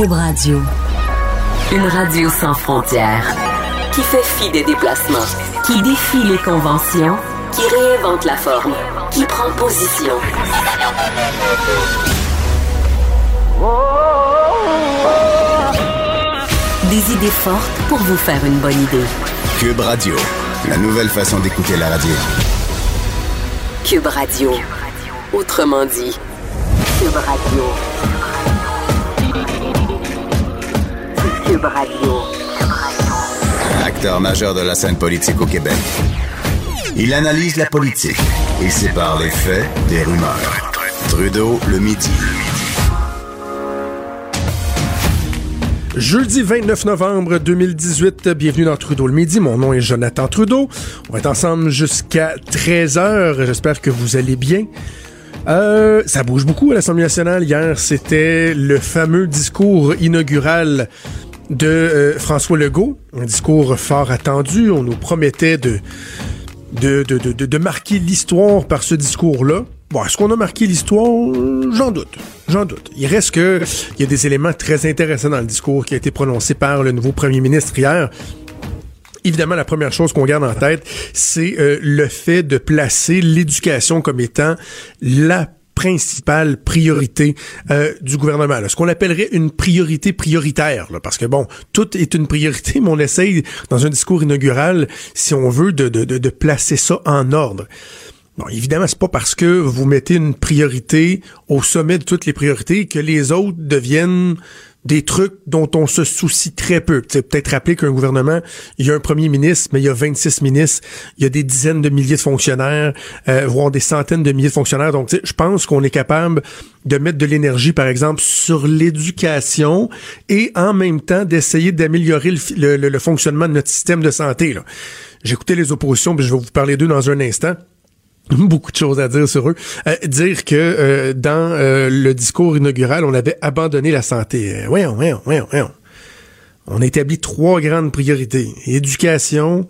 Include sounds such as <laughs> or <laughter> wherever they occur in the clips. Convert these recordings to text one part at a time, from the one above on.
Cube Radio. Une radio sans frontières. Qui fait fi des déplacements. Qui défie les conventions. Qui réinvente la forme. Qui prend position. Des idées fortes pour vous faire une bonne idée. Cube Radio. La nouvelle façon d'écouter la radio. Cube Radio. Autrement dit. Cube Radio. Cube Radio. Acteur majeur de la scène politique au Québec. Il analyse la politique et sépare les faits des rumeurs. Trudeau le midi. Jeudi 29 novembre 2018, bienvenue dans Trudeau le midi. Mon nom est Jonathan Trudeau. On va être ensemble jusqu'à 13h. J'espère que vous allez bien. Euh, ça bouge beaucoup à l'Assemblée nationale. Hier, c'était le fameux discours inaugural de euh, François Legault. Un discours fort attendu. On nous promettait de, marquer l'histoire par ce discours-là. Bon, est-ce qu'on a marqué l'histoire? J'en doute. J'en doute. Il reste que il y a des éléments très intéressants dans le discours qui a été prononcé par le nouveau premier ministre hier. Évidemment, la première chose qu'on garde en tête, c'est euh, le fait de placer l'éducation comme étant la principale priorité euh, du gouvernement. Ce qu'on appellerait une priorité prioritaire, parce que bon, tout est une priorité, mais on essaye, dans un discours inaugural, si on veut, de, de, de, de placer ça en ordre. Bon, évidemment, c'est pas parce que vous mettez une priorité au sommet de toutes les priorités que les autres deviennent des trucs dont on se soucie très peu. C'est peut-être rappeler qu'un gouvernement, il y a un premier ministre, mais il y a 26 ministres, il y a des dizaines de milliers de fonctionnaires, euh, voire des centaines de milliers de fonctionnaires. Donc, je pense qu'on est capable de mettre de l'énergie, par exemple, sur l'éducation et en même temps d'essayer d'améliorer le, fonctionnement de notre système de santé. J'ai écouté les oppositions, puis je vais vous parler d'eux dans un instant <laughs> beaucoup de choses à dire sur eux. Euh, dire que euh, dans euh, le discours inaugural, on avait abandonné la santé. Voyons, voyons, voyons, voyons. On a établi trois grandes priorités. Éducation,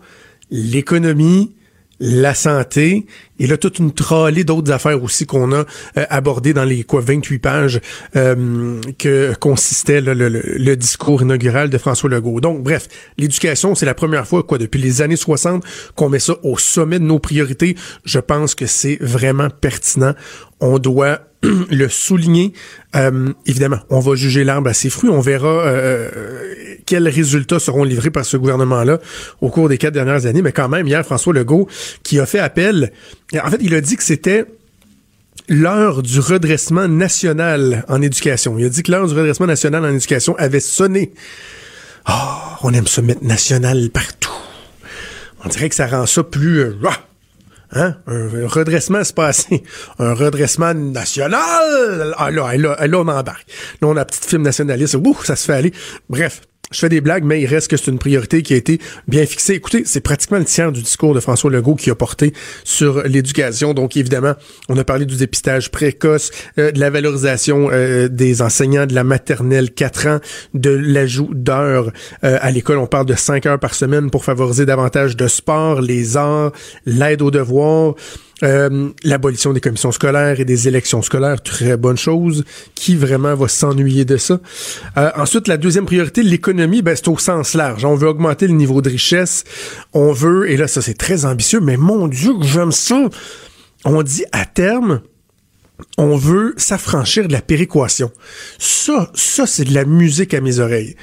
l'économie, la santé, et là, toute une trollée d'autres affaires aussi qu'on a euh, abordées dans les quoi 28 pages euh, que consistait le, discours inaugural de François Legault. Donc, bref, l'éducation, c'est la première fois, quoi, depuis les années 60, qu'on met ça au sommet de nos priorités. Je pense que c'est vraiment pertinent. On doit <clears throat> le souligner. Euh, évidemment, on va juger l'arbre à ses fruits. On verra euh, quels résultats seront livrés par ce gouvernement-là au cours des quatre dernières années. Mais quand même, hier, François Legault, qui a fait appel, en fait, il a dit que c'était l'heure du redressement national en éducation. Il a dit que l'heure du redressement national en éducation avait sonné. Oh, on aime se mettre national partout. On dirait que ça rend ça plus... Euh, Hein? Un, redressement se passé. <laughs> Un redressement national. Ah là, là, là, on embarque. Là, on a un petit film nationaliste. Ouh, ça se fait aller. Bref. Je fais des blagues, mais il reste que c'est une priorité qui a été bien fixée. Écoutez, c'est pratiquement le tiers du discours de François Legault qui a porté sur l'éducation. Donc, évidemment, on a parlé du dépistage précoce, euh, de la valorisation euh, des enseignants de la maternelle 4 ans, de l'ajout d'heures euh, à l'école. On parle de 5 heures par semaine pour favoriser davantage de sport, les arts, l'aide aux devoirs. Euh, l'abolition des commissions scolaires et des élections scolaires, très bonne chose. Qui vraiment va s'ennuyer de ça? Euh, ensuite, la deuxième priorité, l'économie, ben, c'est au sens large. On veut augmenter le niveau de richesse. On veut, et là, ça c'est très ambitieux, mais mon Dieu, j'aime ça. On dit à terme, on veut s'affranchir de la péréquation. Ça, ça, c'est de la musique à mes oreilles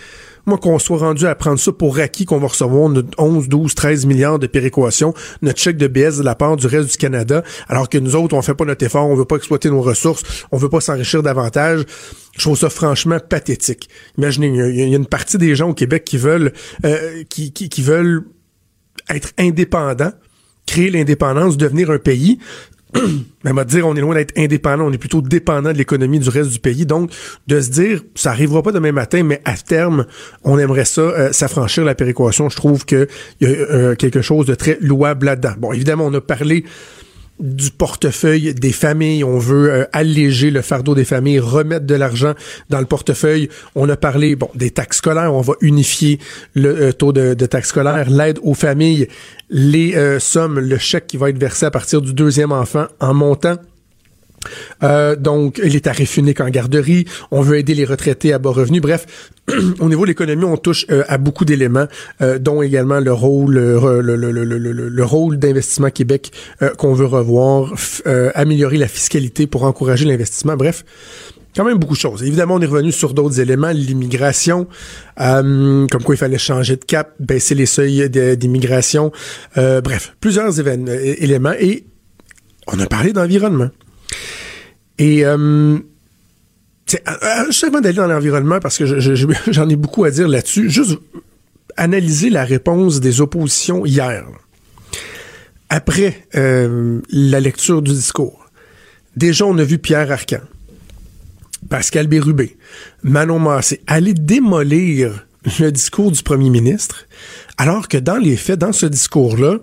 moi, qu'on soit rendu à prendre ça pour acquis, qu'on va recevoir notre 11, 12, 13 milliards de péréquation, notre chèque de BS de la part du reste du Canada, alors que nous autres, on fait pas notre effort, on veut pas exploiter nos ressources, on veut pas s'enrichir davantage. Je trouve ça franchement pathétique. Imaginez, il y, a une partie des gens au Québec qui veulent, euh, qui veulent être indépendants, créer l'indépendance, devenir un pays, <clears throat> mais va dire, on est loin d'être indépendant, on est plutôt dépendant de l'économie du reste du pays. Donc, de se dire, ça arrivera pas demain matin, mais à terme, on aimerait ça, euh, s'affranchir la péréquation. Je trouve qu'il y a euh, quelque chose de très louable là-dedans. Bon, évidemment, on a parlé du portefeuille des familles. On veut euh, alléger le fardeau des familles, remettre de l'argent dans le portefeuille. On a parlé bon des taxes scolaires. On va unifier le euh, taux de, taxes scolaires, l'aide aux familles, les euh, sommes, le chèque qui va être versé à partir du deuxième enfant en montant Euh, donc, les tarifs uniques en garderie, on veut aider les retraités à bas revenus. Bref, <clears throat> au niveau de l'économie, on touche euh, à beaucoup d'éléments, euh, dont également le rôle, le, le, le, le rôle d'investissement Québec qu'on veut revoir, améliorer la fiscalité pour encourager l'investissement. Bref, quand même beaucoup de choses. Évidemment, on est revenu sur d'autres éléments, l'immigration, comme quoi il fallait changer de cap, baisser les seuils d'immigration, bref, plusieurs éléments. Et on a parlé d'environnement. Et euh, juste avant d'aller dans l'environnement, parce que <laughs> j'en ai beaucoup à dire là-dessus, juste analyser la réponse des oppositions hier, après euh, la lecture du discours. Déjà, on a vu Pierre Arcan, Pascal Bérubé, Manon Massé aller démolir le discours du premier ministre, alors que dans les faits, dans ce discours-là,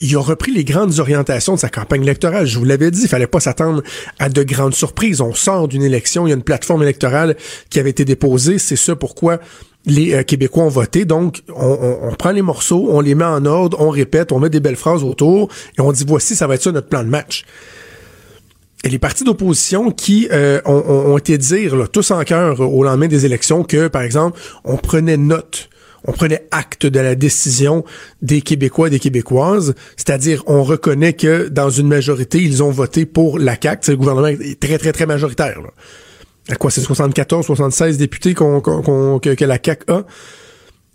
il a repris les grandes orientations de sa campagne électorale. Je vous l'avais dit, il fallait pas s'attendre à de grandes surprises. On sort d'une élection, il y a une plateforme électorale qui avait été déposée. C'est ça pourquoi les euh, Québécois ont voté. Donc, on, prend les morceaux, on les met en ordre, on répète, on met des belles phrases autour et on dit voici, ça va être ça notre plan de match. Et les partis d'opposition qui euh, ont, été dire, tous en cœur au lendemain des élections, que, par exemple, on prenait note on prenait acte de la décision des Québécois et des Québécoises, c'est-à-dire on reconnaît que dans une majorité, ils ont voté pour la CAQ, c'est le gouvernement très, très, très majoritaire. À quoi, c'est 74, 76 députés qu'on, que, la CAQ a?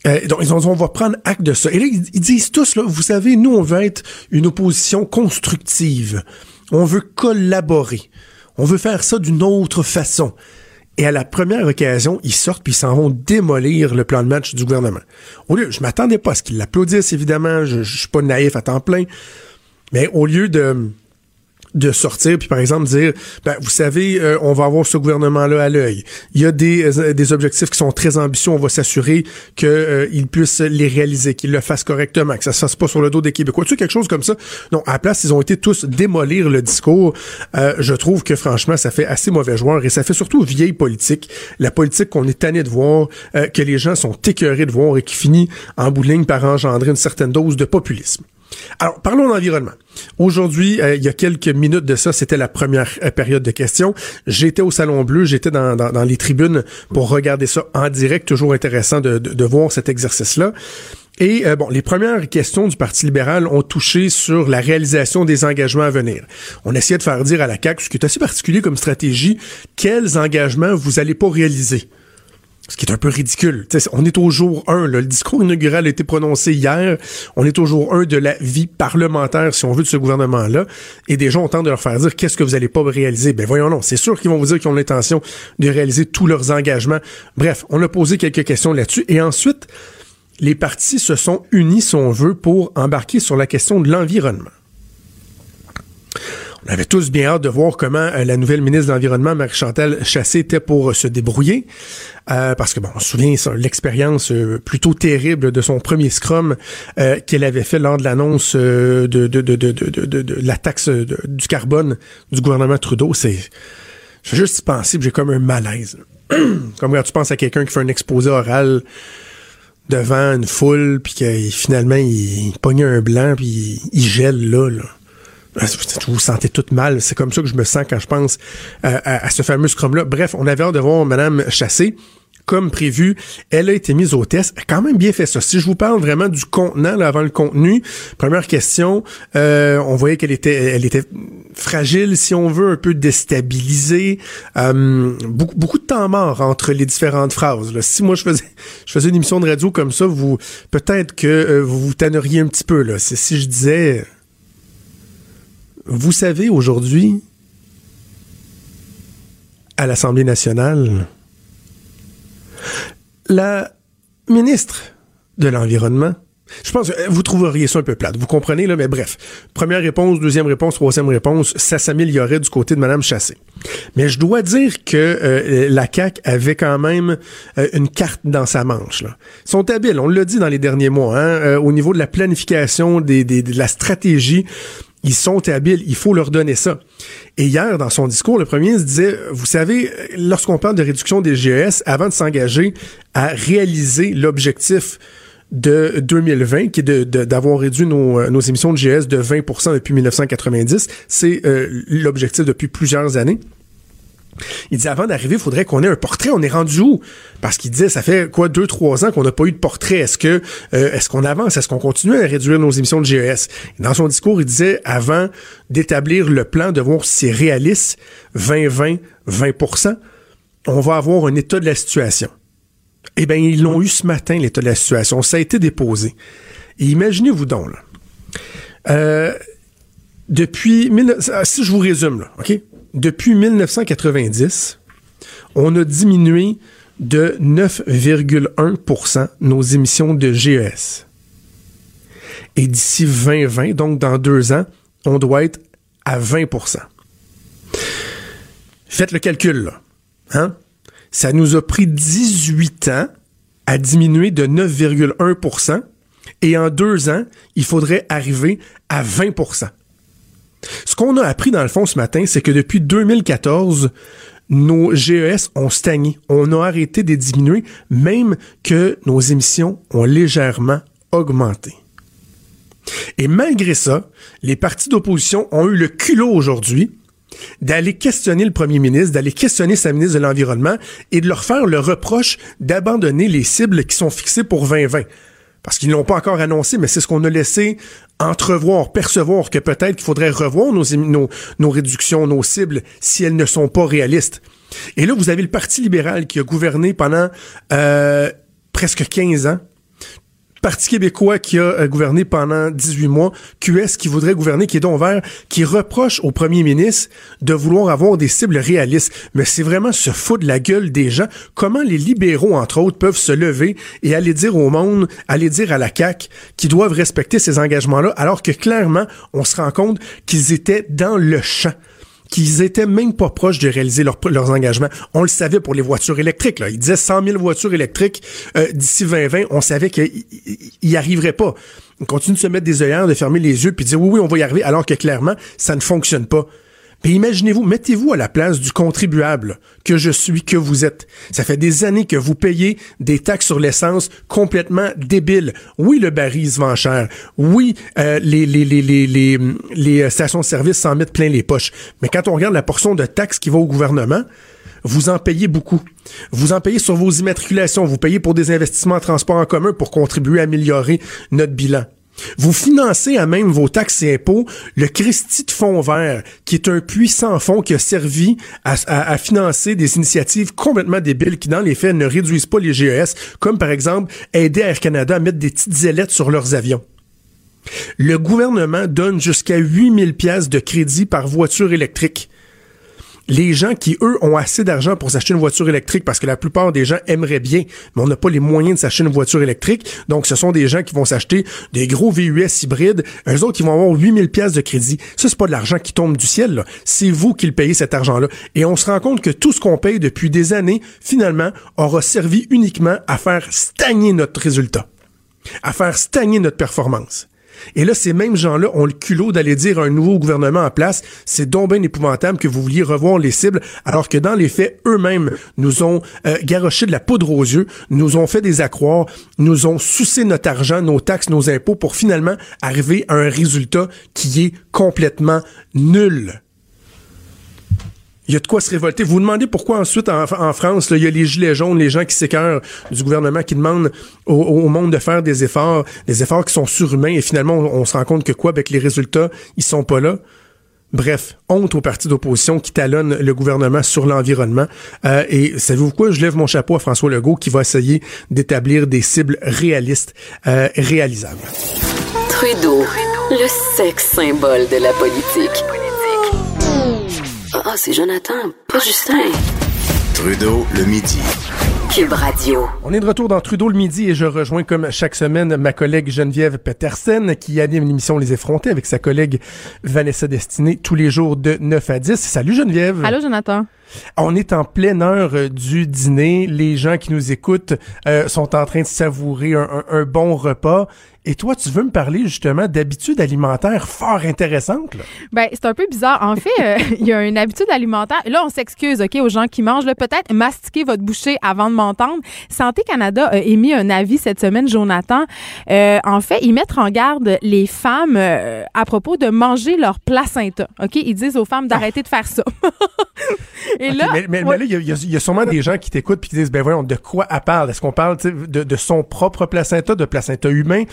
Euh, donc, ils ont, on va prendre acte de ça. Et là, ils, disent tous, vous savez, nous, on veut être une opposition constructive. On veut collaborer. On veut faire ça d'une autre façon. Et à la première occasion, ils sortent puis ils s'en vont démolir le plan de match du gouvernement. Au lieu, je m'attendais pas à ce qu'ils l'applaudissent, évidemment, je, je suis pas naïf à temps plein, mais au lieu de de sortir puis par exemple dire ben vous savez euh, on va avoir ce gouvernement là à l'œil. Il y a des, euh, des objectifs qui sont très ambitieux. On va s'assurer qu'ils euh, puissent les réaliser qu'ils le fassent correctement que ça se fasse pas sur le dos des Québécois. Tu quelque chose comme ça. Non à la place ils ont été tous démolir le discours. Je trouve que franchement ça fait assez mauvais joueur et ça fait surtout vieille politique. La politique qu'on est tanné de voir que les gens sont écœurés de voir et qui finit en bout de ligne par engendrer une certaine dose de populisme alors, parlons d'environnement. Aujourd'hui, euh, il y a quelques minutes de ça, c'était la première euh, période de questions. J'étais au Salon Bleu, j'étais dans, les tribunes pour regarder ça en direct. Toujours intéressant de, de, voir cet exercice-là. Et euh, bon, les premières questions du Parti libéral ont touché sur la réalisation des engagements à venir. On essayait de faire dire à la CAQ, ce qui est assez particulier comme stratégie, quels engagements vous allez pas réaliser? Ce qui est un peu ridicule. on est au jour 1. Le discours inaugural a été prononcé hier. On est au jour 1 de la vie parlementaire, si on veut, de ce gouvernement-là. Et gens ont tendance de leur faire dire qu'est-ce que vous allez pas réaliser? Ben voyons non. C'est sûr qu'ils vont vous dire qu'ils ont l'intention de réaliser tous leurs engagements. Bref, on a posé quelques questions là-dessus. Et ensuite, les partis se sont unis, si on veut, pour embarquer sur la question de l'environnement. On avait tous bien hâte de voir comment euh, la nouvelle ministre de l'Environnement, Marie-Chantal Chassé, était pour euh, se débrouiller. Euh, parce que, bon, on se souvient l'expérience plutôt terrible de son premier scrum qu'elle avait fait lors de l'annonce de, de, de, de, la taxe du carbone du gouvernement Trudeau. C'est... Juste y penser, j'ai comme un malaise. <clears throat> comme quand tu penses à quelqu'un qui fait un exposé oral devant une foule, puis que finalement, il, il pogne un blanc, puis il gèle là, là. Ah, vous vous sentez tout mal. C'est comme ça que je me sens quand je pense à, ce fameux scrum-là. Bref, on avait hâte de voir Madame Chassé. Comme prévu, elle a été mise au test. Elle a quand même bien fait ça. Si je vous parle vraiment du contenant avant le contenu, première question, euh, on voyait qu'elle était, elle était fragile, si on veut, un peu déstabilisée. Euh, beaucoup, de temps mort entre les différentes phrases. Là. Si moi je faisais, <laughs> je faisais une émission de radio comme ça, vous peut-être que euh, vous vous tanneriez un petit peu là. Si je disais vous savez, aujourd'hui, à l'Assemblée nationale, la ministre de l'Environnement, je pense que vous trouveriez ça un peu plate. Vous comprenez, là, mais bref. Première réponse, deuxième réponse, troisième réponse, ça s'améliorait du côté de Mme Chassé. Mais je dois dire que euh, la CAQ avait quand même euh, une carte dans sa manche. Là. Ils sont habiles, on l'a dit dans les derniers mois, hein, euh, au niveau de la planification, de la stratégie. Ils sont habiles, il faut leur donner ça. Et hier, dans son discours, le premier se disait, vous savez, lorsqu'on parle de réduction des GES, avant de s'engager à réaliser l'objectif de 2020, qui est d'avoir réduit nos, nos, émissions de GS de 20% depuis 1990. C'est l'objectif depuis plusieurs années. Il dit avant d'arriver, il faudrait qu'on ait un portrait. On est rendu où? Parce qu'il disait, ça fait quoi, deux, trois ans qu'on n'a pas eu de portrait. Est-ce que euh, est-ce qu'on avance? Est-ce qu'on continue à réduire nos émissions de GES? Dans son discours, il disait, avant d'établir le plan, de voir si c'est réaliste, 20, 20, 20% on va avoir un état de la situation. Eh bien, ils l'ont eu ce matin, l'état de la situation. Ça a été déposé. Et imaginez-vous donc, là. Euh, depuis... Si je vous résume, là, OK? Depuis 1990, on a diminué de 9,1% nos émissions de GES. Et d'ici 2020, donc dans deux ans, on doit être à 20% Faites le calcul. Hein? Ça nous a pris 18 ans à diminuer de 9,1% et en deux ans, il faudrait arriver à 20 ce qu'on a appris dans le fond ce matin, c'est que depuis 2014, nos GES ont stagné. On a arrêté de diminuer, même que nos émissions ont légèrement augmenté. Et malgré ça, les partis d'opposition ont eu le culot aujourd'hui d'aller questionner le premier ministre, d'aller questionner sa ministre de l'Environnement et de leur faire le reproche d'abandonner les cibles qui sont fixées pour 2020 parce qu'ils ne l'ont pas encore annoncé, mais c'est ce qu'on a laissé entrevoir, percevoir que peut-être qu'il faudrait revoir nos, réductions, nos cibles, si elles ne sont pas réalistes. Et là, vous avez le Parti libéral qui a gouverné pendant euh, presque 15 ans, Parti québécois qui a euh, gouverné pendant 18 mois, QS qui voudrait gouverner, qui est donc vert, qui reproche au premier ministre de vouloir avoir des cibles réalistes. Mais c'est vraiment se foutre la gueule des gens. Comment les libéraux, entre autres, peuvent se lever et aller dire au monde, aller dire à la CAQ qu'ils doivent respecter ces engagements-là, alors que clairement, on se rend compte qu'ils étaient dans le champ? Qu'ils étaient même pas proches de réaliser leurs engagements. On le savait pour les voitures électriques. Là. Ils disaient 100 000 voitures électriques euh, d'ici 2020. On savait qu'ils n'y arriveraient pas. On continue de se mettre des œillères, de fermer les yeux, puis de dire oui, oui, on va y arriver, alors que clairement, ça ne fonctionne pas. Imaginez-vous, mettez-vous à la place du contribuable que je suis, que vous êtes. Ça fait des années que vous payez des taxes sur l'essence complètement débiles. Oui, le baril se vend cher. Oui, euh, les, les, les, les, les, stations de service s'en mettent plein les poches. Mais quand on regarde la portion de taxes qui va au gouvernement, vous en payez beaucoup. Vous en payez sur vos immatriculations, vous payez pour des investissements en transport en commun pour contribuer à améliorer notre bilan. Vous financez à même vos taxes et impôts le Christie de Fonds vert, qui est un puissant fonds qui a servi à, financer des initiatives complètement débiles qui, dans les faits, ne réduisent pas les GES, comme par exemple aider Air Canada à mettre des petites ailettes sur leurs avions. Le gouvernement donne jusqu'à 8000 pièces de crédit par voiture électrique les gens qui, eux, ont assez d'argent pour s'acheter une voiture électrique, parce que la plupart des gens aimeraient bien, mais on n'a pas les moyens de s'acheter une voiture électrique. Donc, ce sont des gens qui vont s'acheter des gros VUS hybrides. Eux autres, qui vont avoir 8000 pièces de crédit. Ça, c'est pas de l'argent qui tombe du ciel. C'est vous qui le payez cet argent-là. Et on se rend compte que tout ce qu'on paye depuis des années, finalement, aura servi uniquement à faire stagner notre résultat, à faire stagner notre performance. Et là, ces mêmes gens-là ont le culot d'aller dire à un nouveau gouvernement en place, c'est donc bien épouvantable que vous vouliez revoir les cibles, alors que dans les faits, eux-mêmes nous ont euh, garoché de la poudre aux yeux, nous ont fait des accroires, nous ont sucé notre argent, nos taxes, nos impôts pour finalement arriver à un résultat qui est complètement nul. Il y a de quoi se révolter. Vous vous demandez pourquoi ensuite en, France, il y a les gilets jaunes, les gens qui s'écœurent du gouvernement qui demandent au, monde de faire des efforts, des efforts qui sont surhumains et finalement on, se rend compte que quoi, avec les résultats, ils sont pas là. Bref, honte aux partis d'opposition qui talonnent le gouvernement sur l'environnement. Euh, et savez-vous quoi? Je lève mon chapeau à François Legault qui va essayer d'établir des cibles réalistes, euh, réalisables. Trudeau, le sexe symbole de la politique. Ah, c'est Jonathan, pas Justin. Trudeau, le midi. Cube Radio. On est de retour dans Trudeau le midi et je rejoins comme chaque semaine ma collègue Geneviève Petersen qui anime l'émission Les Effrontés avec sa collègue Vanessa Destinée tous les jours de 9 à 10. Salut Geneviève. Allô Jonathan. On est en pleine heure euh, du dîner. Les gens qui nous écoutent euh, sont en train de savourer un, bon repas. Et toi, tu veux me parler justement d'habitudes alimentaires fort intéressantes. Là? Ben, c'est un peu bizarre. En fait, euh, <laughs> il y a une habitude alimentaire. Là, on s'excuse, OK, aux gens qui mangent. Peut-être mastiquer votre bouchée avant de m'entendre. Santé Canada a émis un avis cette semaine, Jonathan. Euh, en fait, ils mettent en garde les femmes euh, à propos de manger leur placenta. OK? Ils disent aux femmes d'arrêter de faire ça. <laughs> Et là, mais, là, il y, a sûrement des gens qui t'écoutent puis qui disent, ben voyons, de quoi elle parle? Est-ce qu'on parle de, de, son propre placenta, de placenta humain,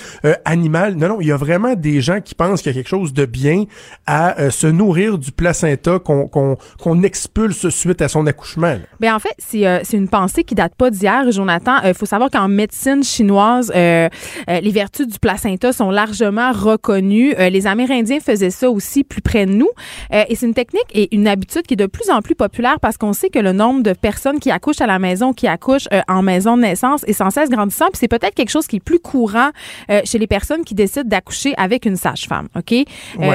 animal? Non, non, il y a vraiment des gens qui pensent qu'il y a quelque chose de bien à se nourrir du placenta qu'on qu'on expulse suite à son accouchement. Ben en fait, c'est une pensée qui date pas d'hier, Jonathan. Il faut savoir qu'en médecine chinoise, euh, euh, les vertus du placenta sont largement reconnues. Euh, les Amérindiens faisaient ça aussi plus près de nous. et c'est une technique et une habitude qui est de plus en plus populaire parce qu'on sait que le nombre de personnes qui accouchent à la maison, qui accouchent en maison de naissance est sans cesse grandissant. Puis c'est peut-être quelque chose qui est plus courant chez les personnes qui décident d'accoucher avec une sage-femme. OK?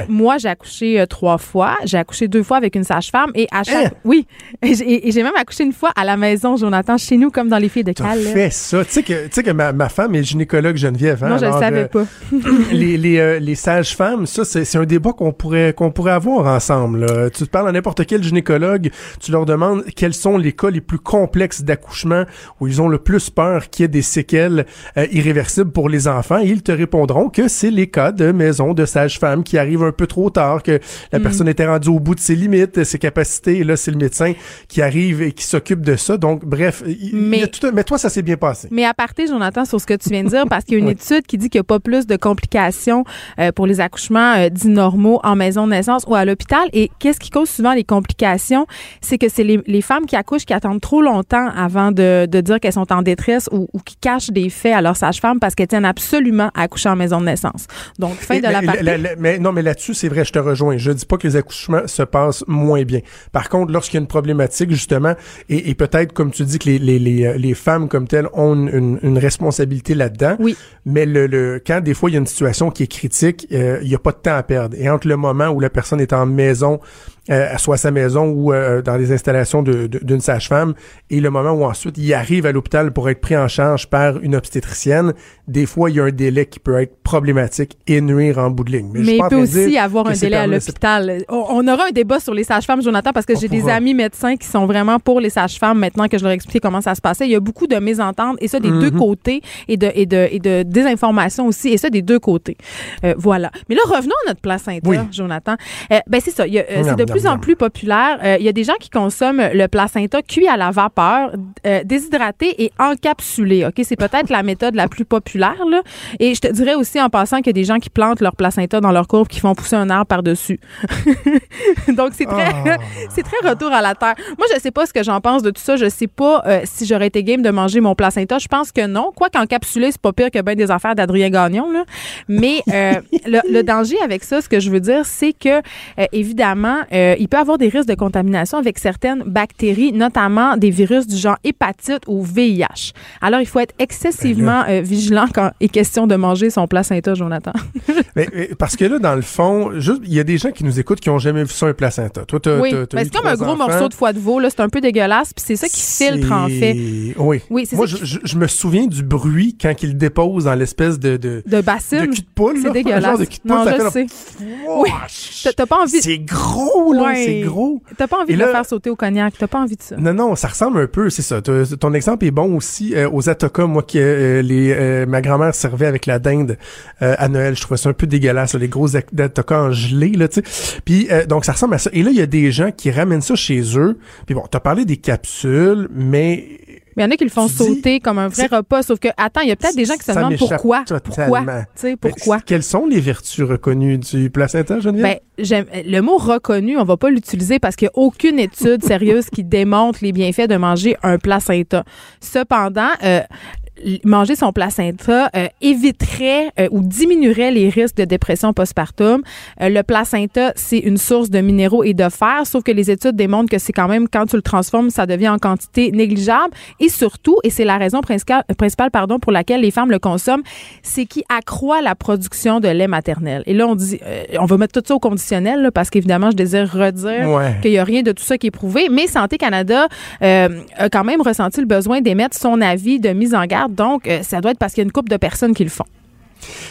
moi, j'ai accouché trois fois. J'ai accouché deux fois avec une sage-femme et à chaque... Hein? Oui. Et j'ai même accouché une fois à la maison, Jonathan, chez nous, comme dans les filles de Cal. fait ça. Tu sais que, tu sais que ma, ma, femme est gynécologue Geneviève. Hein, non, je ne savais euh, pas. <clears throat> les les, euh, les sages-femmes, ça, c'est un débat qu'on pourrait, qu'on pourrait avoir ensemble. Tu te parles à n'importe quel gynécologue, tu leur demandes quels sont les cas les plus complexes d'accouchement où ils ont le plus peur qu'il y ait des séquelles euh, irréversibles pour les enfants. Et ils te répondront que c'est les cas de maisons de sages-femmes qui arrivent un peu trop tard, que la mm. personne était rendue au bout de ses limites, ses capacités. Et là, c'est le médecin qui arrive et qui s'occupe de ça. Donc, bref, mais, mais toi, ça s'est bien passé. Mais à partir, Jonathan, sur ce que tu viens de dire, parce qu'il y a une <laughs> étude qui dit qu'il n'y a pas plus de complications euh, pour les accouchements euh, dits normaux en maison de naissance ou à l'hôpital. Et qu'est-ce qui cause souvent les complications? C'est que c'est les, les, femmes qui accouchent qui attendent trop longtemps avant de, de dire qu'elles sont en détresse ou, ou, qui cachent des faits à leur sage-femme parce qu'elles tiennent absolument à accoucher en maison de naissance. Donc, fin de la partie. mais non, mais là-dessus, c'est vrai, je te rejoins. Je dis pas que les accouchements se passent moins bien. Par contre, lorsqu'il y a une problématique, justement, et, et peut-être, comme tu dis, que les, les, les, euh, les femmes comme telles ont une, une responsabilité là-dedans. Oui. Mais le, le, quand des fois il y a une situation qui est critique, euh, il n'y a pas de temps à perdre. Et entre le moment où la personne est en maison euh, soit à sa maison ou euh, dans les installations d'une de, sage-femme, et le moment où ensuite il arrive à l'hôpital pour être pris en charge par une obstétricienne, des fois il y a un délai qui peut être problématique et nuire en bout de ligne. Mais, Mais il peut aussi avoir un délai à l'hôpital. On, aura un débat sur les sages-femmes, Jonathan, parce que j'ai des amis médecins qui sont vraiment pour les sages-femmes maintenant que je leur ai expliqué comment ça se passait. Il y a beaucoup de mésententes et ça des deux mhm. côtés et de, et, de, et de désinformation aussi et ça des deux côtés. Euh, voilà. Mais là, revenons à notre placenta, Jonathan. Euh, ben c'est ça. c'est de plus en plus populaire. Euh, il y a des gens qui consomment le placenta cuit à la vapeur, euh, déshydraté et encapsulé. Ok, c'est peut-être la méthode la plus populaire. Là. Et je te dirais aussi en passant qu'il y a des gens qui plantent leur placenta dans leur courbe, qui font pousser un arbre par dessus. <laughs> Donc c'est très, ah. <laughs> c'est très retour à la terre. Moi, je sais pas ce que j'en pense de tout ça. Je sais pas euh, si j'aurais été game de manger mon placenta. Je pense que non. Quoi qu'encapsulé, c'est pas pire que bien des affaires d'Adrien Gagnon. Là. Mais <laughs> le, le, danger avec ça, ce que je veux dire, c'est que évidemment il peut avoir des risques de contamination avec certaines bactéries, notamment des virus du genre hépatite ou VIH. Alors, il faut être excessivement ben euh, vigilant quand il est question de manger son placenta, Jonathan. <laughs> mais, parce que là, dans le fond, il y a des gens qui nous écoutent qui ont jamais vu ça un placenta. Toi, oui, c'est comme un gros morceau de foie de veau. Là, c'est un peu dégueulasse, puis c'est ça qui filtre en fait. Oui. Oui, Moi, je, me souviens du bruit quand il dépose dans l'espèce de de, de bassine. De cul de poule. C'est <laughs> dégueulasse. De non, je sais. Oui. T'as pas envie. C'est gros là, c'est gros. T'as pas envie de le faire sauter au cognac. T'as pas envie de ça. Non, non, ça ressemble un peu, c'est ça. Ton exemple est bon aussi euh, aux atokas. Moi, qui euh, les euh, ma grand-mère servait avec la dinde à Noël. Je trouvais ça un peu dégueulasse, les gros atokas en gelée, là, tu sais. Puis donc ça ressemble à ça. Et là, il y a des gens qui ramènent ça chez eux. Puis bon, t'as parlé des capsules, mais il y en a qui le font sauter comme un vrai repas, sauf que, attends, il y a peut-être des gens qui se demandent pourquoi. Pourquoi? pourquoi? quelles sont les vertus reconnues du placenta, Geneviève? Ben, le mot reconnu, on va pas l'utiliser parce qu'il n'y a aucune étude sérieuse qui démontre les bienfaits de manger un placenta. Cependant, euh, manger son placenta euh, éviterait euh, ou diminuerait les risques de dépression postpartum. Euh, le placenta, c'est une source de minéraux et de fer, sauf que les études démontrent que c'est quand même quand tu le transformes, ça devient en quantité négligeable. Et surtout, et c'est la raison principale, principale pardon, pour laquelle les femmes le consomment, c'est qui accroît la production de lait maternel. Et là, on dit, on va mettre tout ça au conditionnel parce qu'évidemment, je désire redire qu'il y a rien de tout ça qui est prouvé. Mais Santé Canada a quand même ressenti le besoin d'émettre son avis de mise en garde donc, euh, ça doit être parce qu'il y a une couple de personnes qui le font.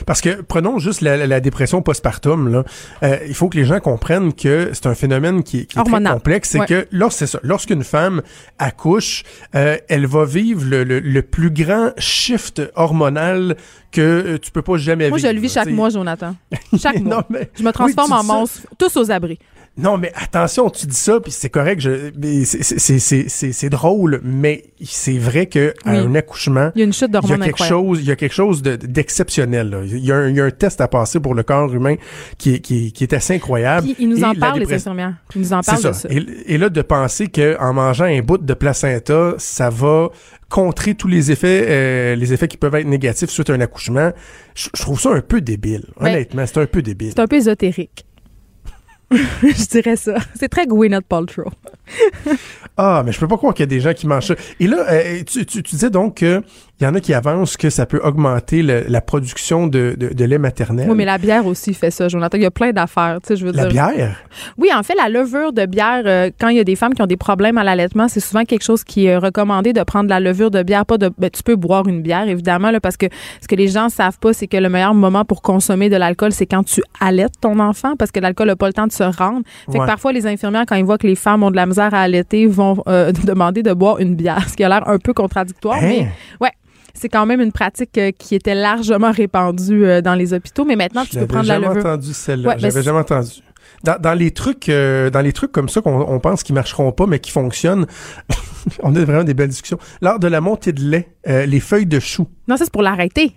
Parce que prenons juste la, dépression postpartum. Là. Euh, il faut que les gens comprennent que c'est un phénomène qui, qui est très complexe. C'est que lorsque ça, lorsqu'une femme accouche, euh, elle va vivre le, le, plus grand shift hormonal que tu peux pas jamais vivre. Moi, je le vis chaque mois, Jonathan. <laughs> Chaque mois. je me transforme en monstre, tous aux abris. Non, mais attention, tu dis ça, puis c'est correct, c'est drôle, mais c'est vrai que un accouchement, il y a une chute d'hormones il y a quelque chose, il y a quelque chose d'exceptionnel. il, y a un, il y a un test à passer pour le corps humain qui est, qui, qui est assez incroyable. Puis, ils nous en parlent, les infirmières. Ils nous en parlent ça. de ça. Et, là, de penser qu'en mangeant un bout de placenta, ça va contrer tous les effets, euh, les effets qui peuvent être négatifs suite à un accouchement, je, trouve ça un peu débile. Honnêtement, c'est un peu débile. C'est un peu ésotérique. <laughs> je dirais ça. C'est très Gwyneth Paltrow. <laughs> ah, mais je peux pas croire qu'il y a des gens qui mangent ça. Et là, euh, tu, tu, tu disais donc que il y en a qui avancent que ça peut augmenter la production de, de, lait maternel. Oui, mais la bière aussi fait ça, Jonathan. Il y a plein d'affaires, tu sais, je veux la dire. La bière? Oui, en fait, la levure de bière, euh, quand il y a des femmes qui ont des problèmes à l'allaitement, c'est souvent quelque chose qui est recommandé de prendre de la levure de bière. Pas de, ben, tu peux boire une bière, évidemment, là, parce que ce que les gens savent pas, c'est que le meilleur moment pour consommer de l'alcool, c'est quand tu allaites ton enfant, parce que l'alcool n'a pas le temps de se rendre. Fait que parfois, les infirmières, quand ils voient que les femmes ont de la misère à allaiter, vont euh, <laughs> demander de boire une bière, ce qui a l'air un peu contradictoire. Hein? Mais, ouais, c'est quand même une pratique euh, qui était largement répandue euh, dans les hôpitaux, mais maintenant tu peux prendre la levure. J'avais jamais entendu celle-là. J'avais jamais entendu. Dans, les trucs, euh, dans les trucs comme ça qu'on pense qui marcheront pas mais qui fonctionnent, <laughs> on a vraiment des belles discussions. Lors de la montée de lait, les feuilles de chou. Non, ça c'est pour l'arrêter.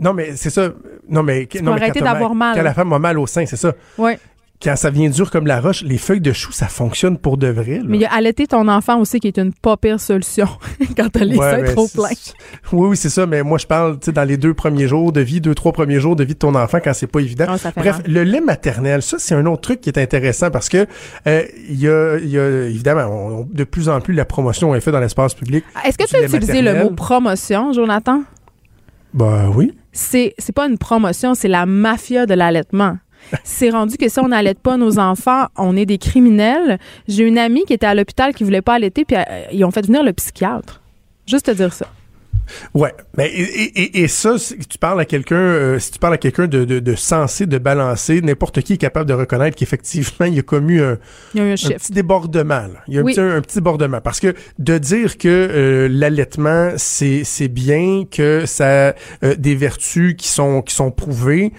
Non, mais c'est ça. Non, mais, non, mais arrêter d'avoir mal. Quand la femme a mal au sein, c'est ça. Oui quand ça vient dur comme la roche, les feuilles de chou, ça fonctionne pour de vrai. Mais il y a allaiter ton enfant aussi qui est une pas pire solution <laughs> quand t'as les seins trop pleins. Oui, oui, c'est ça. Mais moi, je parle, tu sais, dans les deux premiers jours de vie, deux, trois premiers jours de vie de ton enfant quand c'est pas évident. Bref, le lait maternel, ça, c'est un autre truc qui est intéressant parce que euh, il y, a, y, a, évidemment, de plus en plus, la promotion est faite dans l'espace public. Est-ce que tu as utilisé le mot promotion, Jonathan? Ben oui. C'est, c'est pas une promotion, c'est la mafia de l'allaitement. C'est rendu que si on n'allait pas nos enfants, on est des criminels. J'ai une amie qui était à l'hôpital qui voulait pas allaiter, puis euh, ils ont fait venir le psychiatre. Juste te dire ça. Ouais, mais et, et, ça, si tu parles à quelqu'un, euh, si tu parles à quelqu'un de, de, de sensé, de balancer, n'importe qui est capable de reconnaître qu'effectivement il a commis un, il y a un, petit débordement. Il y a un, petit, un, petit débordement parce que de dire que euh, l'allaitement c'est c'est bien, que ça a euh, des vertus qui sont qui sont prouvées,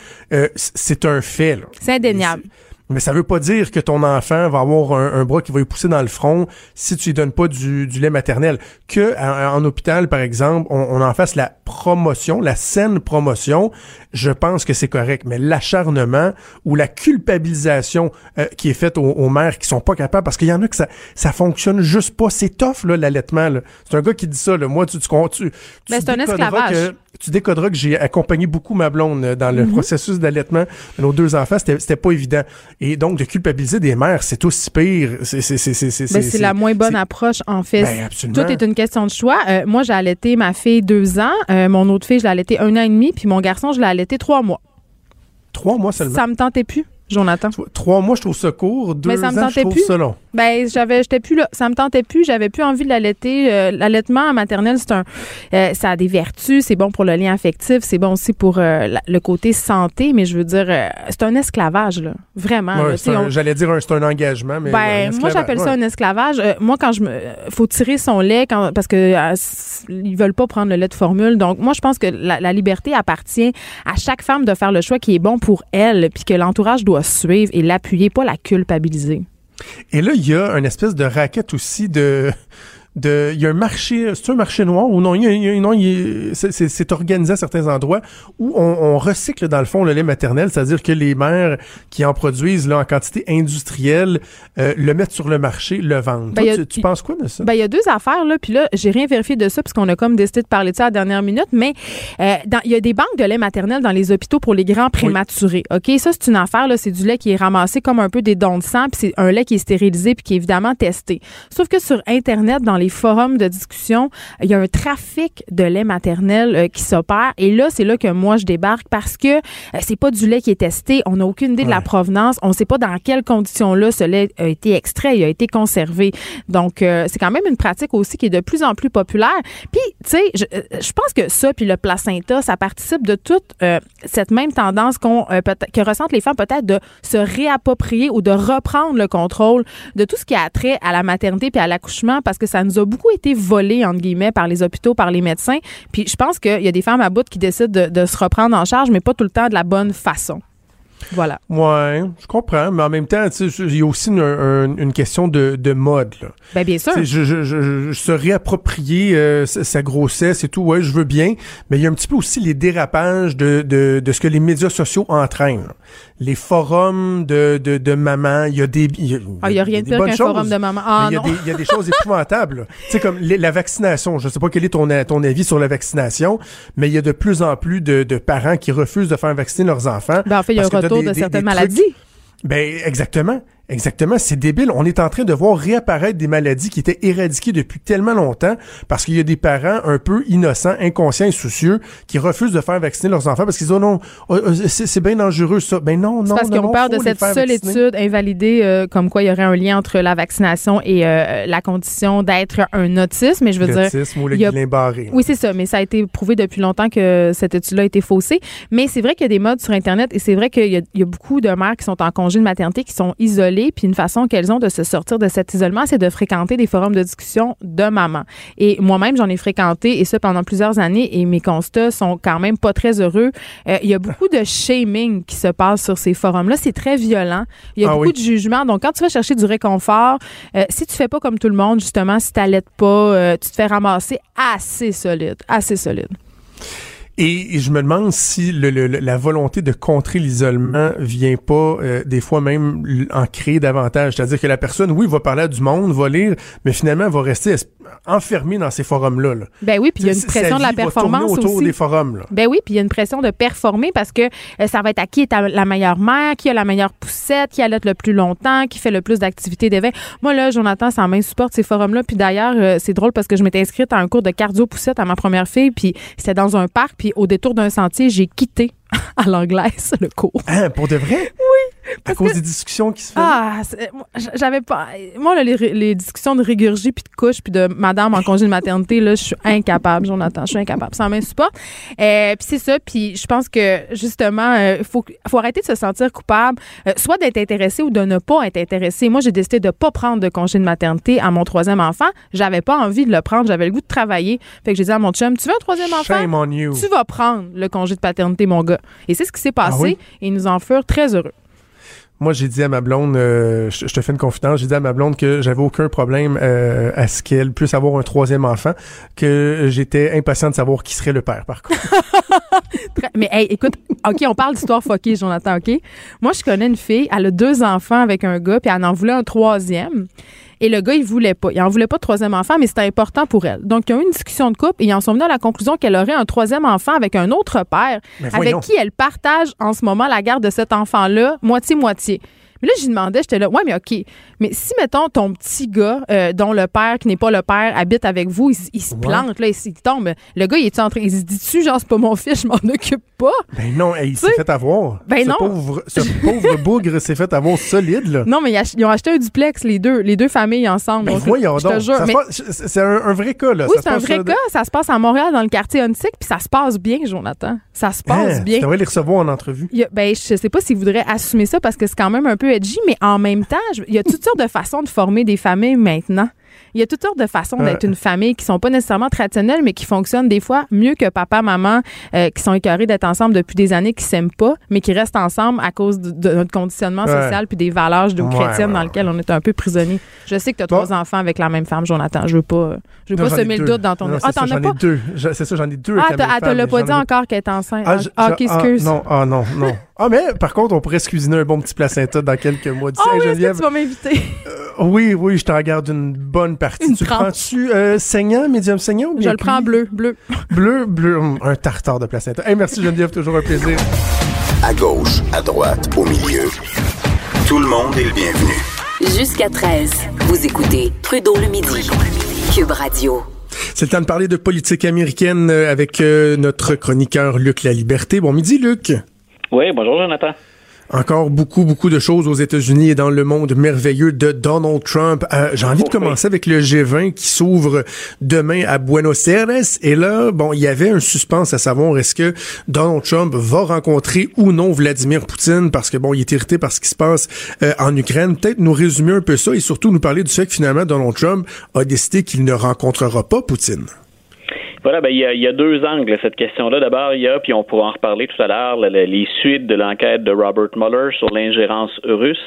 c'est un fait. C'est indéniable. Mais ça veut pas dire que ton enfant va avoir un, bras qui va lui pousser dans le front si tu lui donnes pas du, lait maternel. Que en, hôpital, par exemple, on, en fasse la promotion, la saine promotion, je pense que c'est correct. Mais l'acharnement ou la culpabilisation euh, qui est faite aux, mères qui sont pas capables, parce qu'il y en a que ça ça fonctionne juste pas. C'est tough là l'allaitement. C'est un gars qui dit ça. Là. Moi, tu tu, tu, ben, c'est un esclavage tu décoderas que j'ai accompagné beaucoup ma blonde euh, dans le mhm. processus d'allaitement de nos deux enfants. C'était pas évident. Et donc, de culpabiliser des mères, c'est aussi pire. C'est ben, la moins bonne approche, en fait. Ben, Tout est une question de choix. Euh, moi, j'ai allaité ma fille deux ans. Euh, mon autre fille, je l'ai allaité un an et demi. Puis mon garçon, je l'ai allaité trois mois. Trois mois seulement? Ça me tentait plus. Jonathan. Trois mois, je trouve ça court. Deux ça me ans, je trouve plus. ça long. Ben, j'avais, j'étais plus là. Ça me tentait plus. J'avais plus envie de l'allaiter. Euh, l'allaitement maternel, c'est un, euh, ça a des vertus. C'est bon pour le lien affectif. C'est bon aussi pour euh, le côté santé. Mais je veux dire, c'est un esclavage, là. Vraiment. J'allais dire, c'est un engagement, mais. Ben, moi, j'appelle ça un esclavage. moi, quand je me, faut tirer son lait quand, parce que ils veulent pas prendre le lait de formule. Donc, moi, je pense que la, la liberté appartient à chaque femme de faire le choix qui est bon pour elle, puis que l'entourage doit suivre et l'appuyer, pas la culpabiliser. Et là, il y a une espèce de raquette aussi de de il y a un marché c'est un marché noir ou non il y a, non c'est organisé à certains endroits où on, recycle dans le fond le lait maternel c'est-à-dire que les mères qui en produisent là en quantité industrielle euh, le mettent sur le marché le vendent. Ben, tu, penses quoi de ça? Ben il y a deux affaires là puis là j'ai rien vérifié de ça puisqu'on a comme décidé de parler de ça à la dernière minute mais euh, il y a des banques de lait maternel dans les hôpitaux pour les grands prématurés ok? Ça c'est une affaire là c'est du lait qui est ramassé comme un peu des dons de sang puis c'est un lait qui est stérilisé puis qui est évidemment testé. Sauf que sur internet dans les forums de discussion, il y a un trafic de lait maternel euh, qui s'opère. Et là, c'est là que moi, je débarque parce que euh, c'est pas du lait qui est testé. On n'a aucune idée de la provenance. On sait pas dans quelles conditions-là ce lait a été extrait, il a été conservé. Donc, euh, c'est quand même une pratique aussi qui est de plus en plus populaire. Puis, tu sais, je, je, pense que ça, puis le placenta, ça participe de toute cette même tendance qu'on que ressentent les femmes peut-être de se réapproprier ou de reprendre le contrôle de tout ce qui a trait à la maternité puis à l'accouchement parce que ça nous a beaucoup été volé, entre guillemets, par les hôpitaux, par les médecins. Puis je pense qu'il y a des femmes à bout qui décident de, de se reprendre en charge, mais pas tout le temps de la bonne façon. Voilà. Ouais, je comprends, mais en même temps, il y a aussi une, une, question de, de mode. Là. Ben bien sûr. Je, je, je, je, se réapproprier euh, sa grossesse et tout, ouais, je veux bien, mais il y a un petit peu aussi les dérapages de, de, de ce que les médias sociaux entraînent. Les forums de, de, de maman, il y a des... Il y a, ah, y a rien de pire qu'un forum de maman. Ah, il, y a des, il y a des choses <laughs> épouvantables. Tu sais, comme la vaccination. Je sais pas quel est ton, ton avis sur la vaccination, mais il y a de plus en plus de, de parents qui refusent de faire vacciner leurs enfants. Ben, en fait, il y a un retour de certaines maladies. Ben exactement. Exactement, c'est débile. On est en train de voir réapparaître des maladies qui étaient éradiquées depuis tellement longtemps parce qu'il y a des parents un peu innocents, inconscients et soucieux qui refusent de faire vacciner leurs enfants parce qu'ils disent oh non, oh, oh, c'est bien dangereux ça. Ben non, non. Parce qu'on parle de cette seule étude invalidée euh, comme quoi il y aurait un lien entre la vaccination et euh, la condition d'être un autisme. Mais je veux dire, ou le a... barré. Oui, c'est ça. Mais ça a été prouvé depuis longtemps que cette étude-là a été faussée. Mais c'est vrai qu'il y a des modes sur Internet et c'est vrai qu'il y, y, a beaucoup de mères qui sont en congé de maternité qui sont isolées puis une façon qu'elles ont de se sortir de cet isolement, c'est de fréquenter des forums de discussion de maman. Et moi-même, j'en ai fréquenté et ça pendant plusieurs années et mes constats sont quand même pas très heureux. Euh, il y a beaucoup de shaming qui se passe sur ces forums-là. C'est très violent. Il y a ah beaucoup de jugement. Donc, quand tu vas chercher du réconfort, euh, si tu fais pas comme tout le monde, justement, si tu n'allaites pas, euh, tu te fais ramasser assez solide, assez solide. Et, je me demande si le, la volonté de contrer l'isolement vient pas euh, des fois même en créer davantage. C'est-à-dire que la personne, oui, va parler à du monde, va lire, mais finalement va rester enfermé dans ces forums-là. Ben oui, puis il y a une pression de la performance autour aussi. des forums. Là. Ben oui, puis il y a une pression de performer parce que euh, ça va être à qui est la meilleure mère, qui a la meilleure poussette, qui allait le plus longtemps, qui fait le plus d'activités d'éveil. Moi là, Jonathan, ça supporte ces forums-là. Puis d'ailleurs, euh, c'est drôle parce que je m'étais inscrite à un cours de cardio poussette à ma première fille, puis c'était dans un parc, puis au détour d'un sentier, j'ai quitté <laughs> à l'anglaise le cours. Hein, pour de vrai? Oui. À cause des discussions qui se faisaient? Ah, j'avais pas. Moi, les, discussions de régurgie puis de couche puis de madame en congé de maternité, là, je suis incapable, Jonathan. Je suis incapable. Ça m'insupporte. Euh, puis c'est ça. Puis je pense que, justement, il euh, faut, faut arrêter de se sentir coupable, euh, soit d'être intéressé ou de ne pas être intéressé. Moi, j'ai décidé de pas prendre de congé de maternité à mon troisième enfant. J'avais pas envie de le prendre. J'avais le goût de travailler. Fait que j'ai dit à mon chum, tu veux un troisième enfant? Shame on you. Tu vas prendre le congé de paternité, mon gars. Et c'est ce qui s'est ah passé. Et ils nous en furent très heureux. Moi, j'ai dit à ma blonde, euh, je, te fais une confidence, j'ai dit à ma blonde que j'avais aucun problème euh, à ce qu'elle puisse avoir un troisième enfant, que j'étais impatient de savoir qui serait le père, par contre. <laughs> Mais hey, écoute, OK, on parle d'histoire fuckée, Jonathan, OK? Moi, je connais une fille, elle a deux enfants avec un gars, puis elle en voulait un troisième. Et le gars, il voulait pas. Il en voulait pas de troisième enfant, mais c'était important pour elle. Donc, ils ont eu une discussion de couple et ils en sont venus à la conclusion qu'elle aurait un troisième enfant avec un autre père, avec qui elle partage en ce moment la garde de cet enfant-là, moitié-moitié. Mais là, j'y demandais, j'étais là, ouais, mais OK. Mais si, mettons, ton petit gars, euh, dont le père, qui n'est pas le père, habite avec vous, il, se plante, là, il, tombe. Le gars, il est en train, il se dit-tu, genre, c'est pas mon fils, je m'en <laughs> occupe pas? Ben non, il s'est fait avoir. Ben ce non. Pauvre, ce pauvre <laughs> bougre s'est fait avoir solide, là. Non, mais ils ont acheté un duplex, les deux, les deux familles ensemble. Ben voyons donc. C'est un, vrai cas, là. Oui, c'est un vrai cas. Ça se passe à Montréal, dans le quartier Ontic, puis ça se passe bien, Jonathan. Ça se passe hein, bien. Tu devrais les recevoir en entrevue. ben, je sais pas s'ils voudraient assumer ça parce que c'est quand même un peu edgy, mais en même temps, il y a toutes sortes de façons de former des familles maintenant. Il y a toutes sortes de façons d'être une famille qui sont pas nécessairement traditionnelles, mais qui fonctionnent des fois mieux que papa, maman, euh, qui sont écœurés d'être ensemble depuis des années, qui s'aiment pas, mais qui restent ensemble à cause de, notre conditionnement social puis des valeurs de chrétiennes dans lesquelles on est un peu prisonnier. Je sais que tu as trois enfants avec la même femme, Jonathan. Je veux pas, je veux pas semer le doute dans ton. ah, t'en as pas? deux. C'est ça, j'en ai deux. Ah, tu l'as pas dit encore qu'elle est enceinte. Ah, ah ok, excuse. non, ah, non, non. Ah, mais par contre, on pourrait se cuisiner un bon petit placenta dans quelques mois. Ah oui, est-ce que tu vas m'inviter? Euh, oui, oui, je t'en garde une bonne partie. tu prends-tu euh, saignant, médium saignant ou bien Je le prends bleu, bleu. bleu, bleu, hum, un tartare de placenta. Hey, merci Geneviève, toujours un plaisir. À gauche, à droite, au milieu, tout le monde est le bienvenu. Jusqu'à 13, vous écoutez Trudeau le midi. Cube Radio. C'est le temps de parler de politique américaine euh, avec euh, notre chroniqueur Luc La Liberté. Bon midi, Luc. Oui, bonjour, Jonathan. Encore beaucoup, beaucoup de choses aux États-Unis et dans le monde merveilleux de Donald Trump. Euh, j'ai envie de commencer avec le G20 qui s'ouvre demain à Buenos Aires. Et là, bon, il y avait un suspense à savoir est-ce que Donald Trump va rencontrer ou non Vladimir Poutine parce que bon, il est irrité par ce qui se passe euh, en Ukraine. Peut-être nous résumer un peu ça et surtout nous parler du fait que finalement Donald Trump a décidé qu'il ne rencontrera pas Poutine. Voilà, ben, il, y a, il y a deux angles cette question-là. D'abord, il y a, puis on pourra en reparler tout à l'heure, les suites de l'enquête de Robert Mueller sur l'ingérence russe.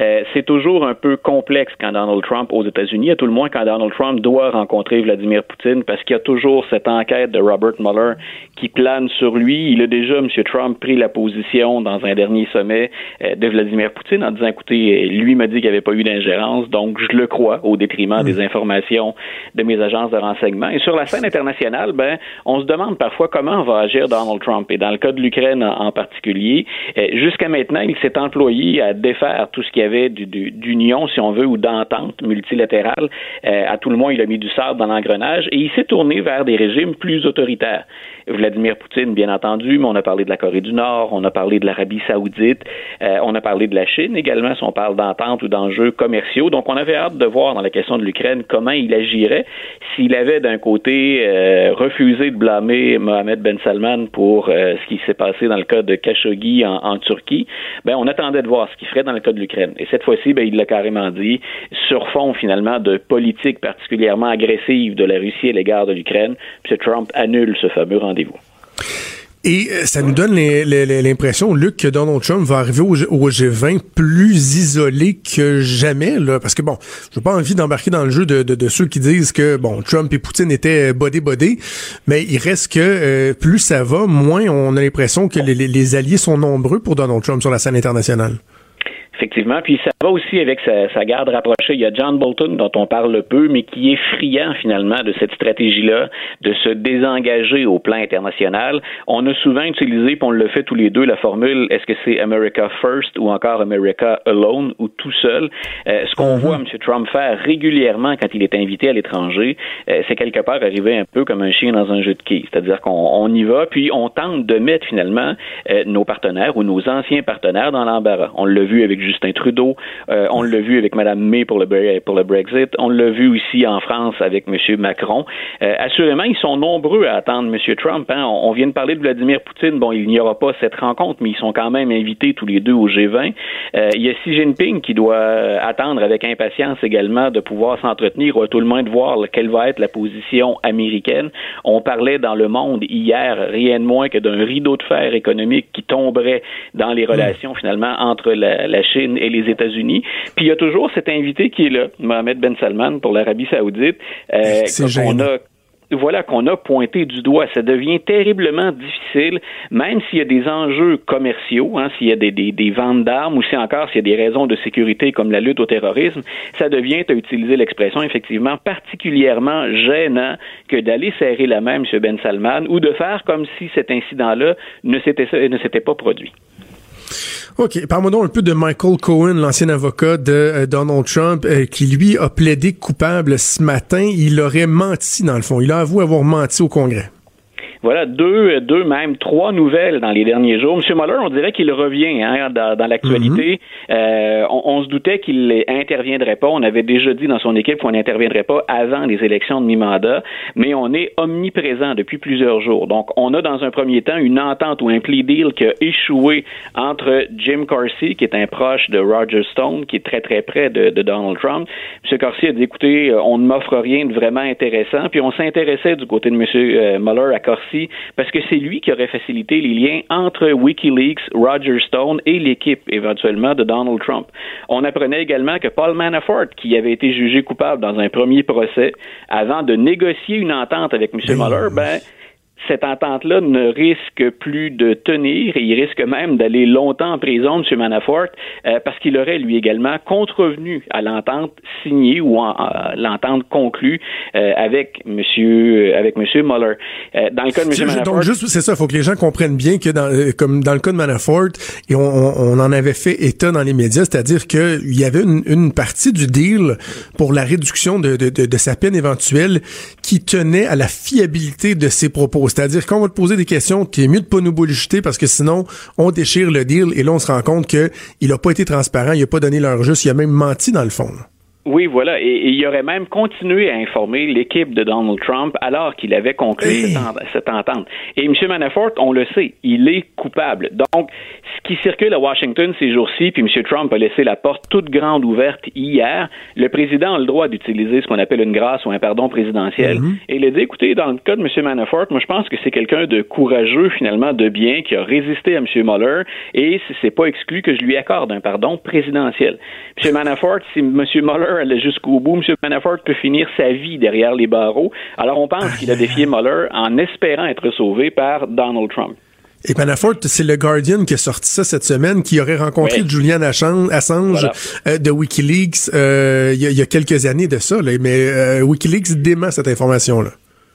Euh, c'est toujours un peu complexe quand Donald Trump aux États-Unis, à tout le moins quand Donald Trump doit rencontrer Vladimir Poutine, parce qu'il y a toujours cette enquête de Robert Mueller qui plane sur lui. Il a déjà, M. Trump, pris la position dans un dernier sommet euh, de Vladimir Poutine en disant, écoutez, lui m'a dit qu'il n'y avait pas eu d'ingérence, donc je le crois au détriment des informations de mes agences de renseignement. Et sur la scène internationale, ben, on se demande parfois comment va agir Donald Trump. Et dans le cas de l'Ukraine en, particulier, eh, jusqu'à maintenant, il s'est employé à défaire tout ce qu'il y avait d'union, si on veut, ou d'entente multilatérale. Eh, à tout le moins, il a mis du sable dans l'engrenage et il s'est tourné vers des régimes plus autoritaires. Vladimir Poutine, bien entendu, mais on a parlé de la Corée du Nord, on a parlé de l'Arabie saoudite, euh, on a parlé de la Chine également, si on parle d'entente ou d'enjeux commerciaux. Donc, on avait hâte de voir dans la question de l'Ukraine comment il agirait s'il avait d'un côté euh, refusé de blâmer Mohamed Ben Salman pour euh, ce qui s'est passé dans le cas de Khashoggi en, Turquie. Ben, on attendait de voir ce qu'il ferait dans le cas de l'Ukraine. Et cette fois-ci, ben, il l'a carrément dit, sur fond finalement de politique particulièrement agressive de la Russie à l'égard de l'Ukraine. M. Trump annule ce fameux rendez-vous et euh, ça nous donne l'impression, Luc, que Donald Trump va arriver au, G20 plus isolé que jamais, parce que bon, j'ai pas envie d'embarquer dans le jeu de, ceux qui disent que bon, Trump et Poutine étaient body body, mais il reste que euh, plus ça va, moins on a l'impression que les alliés sont nombreux pour Donald Trump sur la scène internationale. Effectivement. Puis ça va aussi avec sa, garde rapprochée. Il y a John Bolton, dont on parle peu, mais qui est friand finalement de cette stratégie-là, de se désengager au plan international. On a souvent utilisé, puis on le fait tous les deux, la formule est-ce que c'est America First ou encore America Alone ou tout seul? Euh, ce qu'on mhm. voit M. Trump faire régulièrement quand il est invité à l'étranger, euh, c'est quelque part arriver un peu comme un chien dans un jeu de quilles. C'est-à-dire qu'on y va, puis on tente de mettre finalement euh, nos partenaires ou nos anciens partenaires dans l'embarras. On l'a vu avec Justin Trudeau. Euh, on l'a vu avec Mme May pour le, pour le Brexit. On l'a vu aussi en France avec M. Macron. Euh, assurément, ils sont nombreux à attendre M. Trump. Hein. On, vient de parler de Vladimir Poutine. Bon, il n'y aura pas cette rencontre, mais ils sont quand même invités tous les deux au G20. Euh, il y a Xi Jinping qui doit attendre avec impatience également de pouvoir s'entretenir ou à tout le moins de voir quelle va être la position américaine. On parlait dans le monde hier rien de moins que d'un rideau de fer économique qui tomberait dans les relations finalement entre la, la Chine et les États-Unis. Puis il y a toujours cet invité qui est là, Mohamed Ben Salman pour l'Arabie Saoudite. Euh, qu'on a voilà qu'on a pointé du doigt. Ça devient terriblement difficile, même s'il y a des enjeux commerciaux, hein, s'il y a des, des, ventes d'armes ou si encore s'il y a des raisons de sécurité comme la lutte au terrorisme, ça devient, à utiliser l'expression, effectivement, particulièrement gênant que d'aller serrer la main, M. Ben Salman, ou de faire comme si cet incident-là ne s'était pas produit. OK. Parle-moi donc un peu de Michael Cohen, l'ancien avocat de euh, Donald Trump, euh, qui, lui, a plaidé coupable ce matin. Il aurait menti, dans le fond. Il a avoué avoir menti au Congrès. Voilà, deux, deux même trois nouvelles dans les derniers jours. Monsieur Mueller, on dirait qu'il revient hein, dans, l'actualité. Mhm. euh, on, se doutait qu'il interviendrait pas. On avait déjà dit dans son équipe qu'on n'interviendrait pas avant les élections de mi-mandat, mais on est omniprésent depuis plusieurs jours. Donc, on a dans un premier temps une entente ou un plea deal qui a échoué entre Jim Carsey, qui est un proche de Roger Stone, qui est très très près de, de Donald Trump. Monsieur Carsey a dit, écoutez, on ne m'offre rien de vraiment intéressant. Puis on s'intéressait du côté de Monsieur euh, Mueller à Parce que c'est lui qui aurait facilité les liens entre WikiLeaks, Roger Stone et l'équipe éventuellement de Donald Trump. On apprenait également que Paul Manafort, qui avait été jugé coupable dans un premier procès, avant de négocier une entente avec M. Mueller, ben cette entente-là ne risque plus de tenir et il risque même d'aller longtemps en prison, M. Manafort, euh, parce qu'il aurait lui également contrevenu à l'entente signée ou l'entente conclue euh, avec M. avec Monsieur Mueller. Euh, dans le cas de M. Manafort, donc juste c'est ça, il faut que les gens comprennent bien que dans comme dans le cas de Manafort, et on, on en avait fait état dans les médias, c'est-à-dire qu'il y avait une, une, partie du deal pour la réduction de, de, de, de sa peine éventuelle qui tenait à la fiabilité de ses propos. C'est-à-dire qu'on va te poser des questions, est mieux de pas nous bullshiter parce que sinon, on déchire le deal et là, on se rend compte qu'il a pas été transparent, il a pas donné l'heure juste, il a même menti dans le fond. Oui, voilà. Et, il aurait même continué à informer l'équipe de Donald Trump alors qu'il avait conclu cette, entente. Et M. Manafort, on le sait, il est coupable. Donc, ce qui circule à Washington ces jours-ci, puis M. Trump a laissé la porte toute grande ouverte hier, le président a le droit d'utiliser ce qu'on appelle une grâce ou un pardon présidentiel. Mhm. Et il a dit, écoutez, dans le cas de M. Manafort, moi je pense que c'est quelqu'un de courageux, finalement, de bien, qui a résisté à M. Mueller, et c'est pas exclu que je lui accorde un pardon présidentiel. M. Manafort, si M. Mueller allait jusqu'au bout. M. Manafort peut finir sa vie derrière les barreaux. Alors, on pense qu'il a <laughs> défié Mueller en espérant être sauvé par Donald Trump. Et Manafort, c'est le Guardian qui a sorti ça cette semaine, qui aurait rencontré Julian Assange euh, de WikiLeaks euh, il y, a quelques années de ça, mais euh, WikiLeaks dément cette information-là.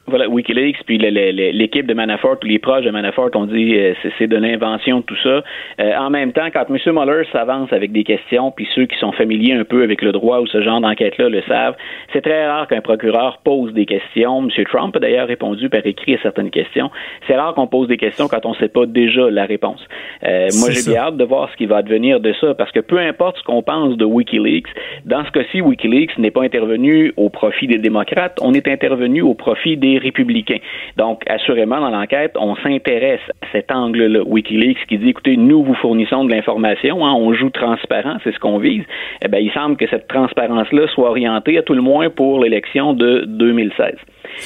Voilà, Wikileaks, puis l'équipe de Manafort ou les proches de Manafort ont dit euh, c'est de l'invention, tout ça. Euh, en même temps, quand M. Mueller s'avance avec des questions, puis ceux qui sont familiers un peu avec le droit ou ce genre d'enquête-là le savent, c'est très rare qu'un procureur pose des questions. M. Trump a d'ailleurs répondu par écrit à certaines questions. C'est rare qu'on pose des questions quand on ne sait pas déjà la réponse. Euh, moi, j'ai bien hâte de voir ce qui va advenir de ça, parce que peu importe ce qu'on pense de Wikileaks, dans ce cas-ci, Wikileaks n'est pas intervenu au profit des démocrates, on est intervenu au profit des républicains. Donc, assurément, dans l'enquête, on s'intéresse à cet angle-là. Wikileaks qui dit, écoutez, nous vous fournissons de l'information, hein, on joue transparent, c'est ce qu'on vise. Eh bien, il semble que cette transparence-là soit orientée, à tout le moins, pour l'élection de 2016.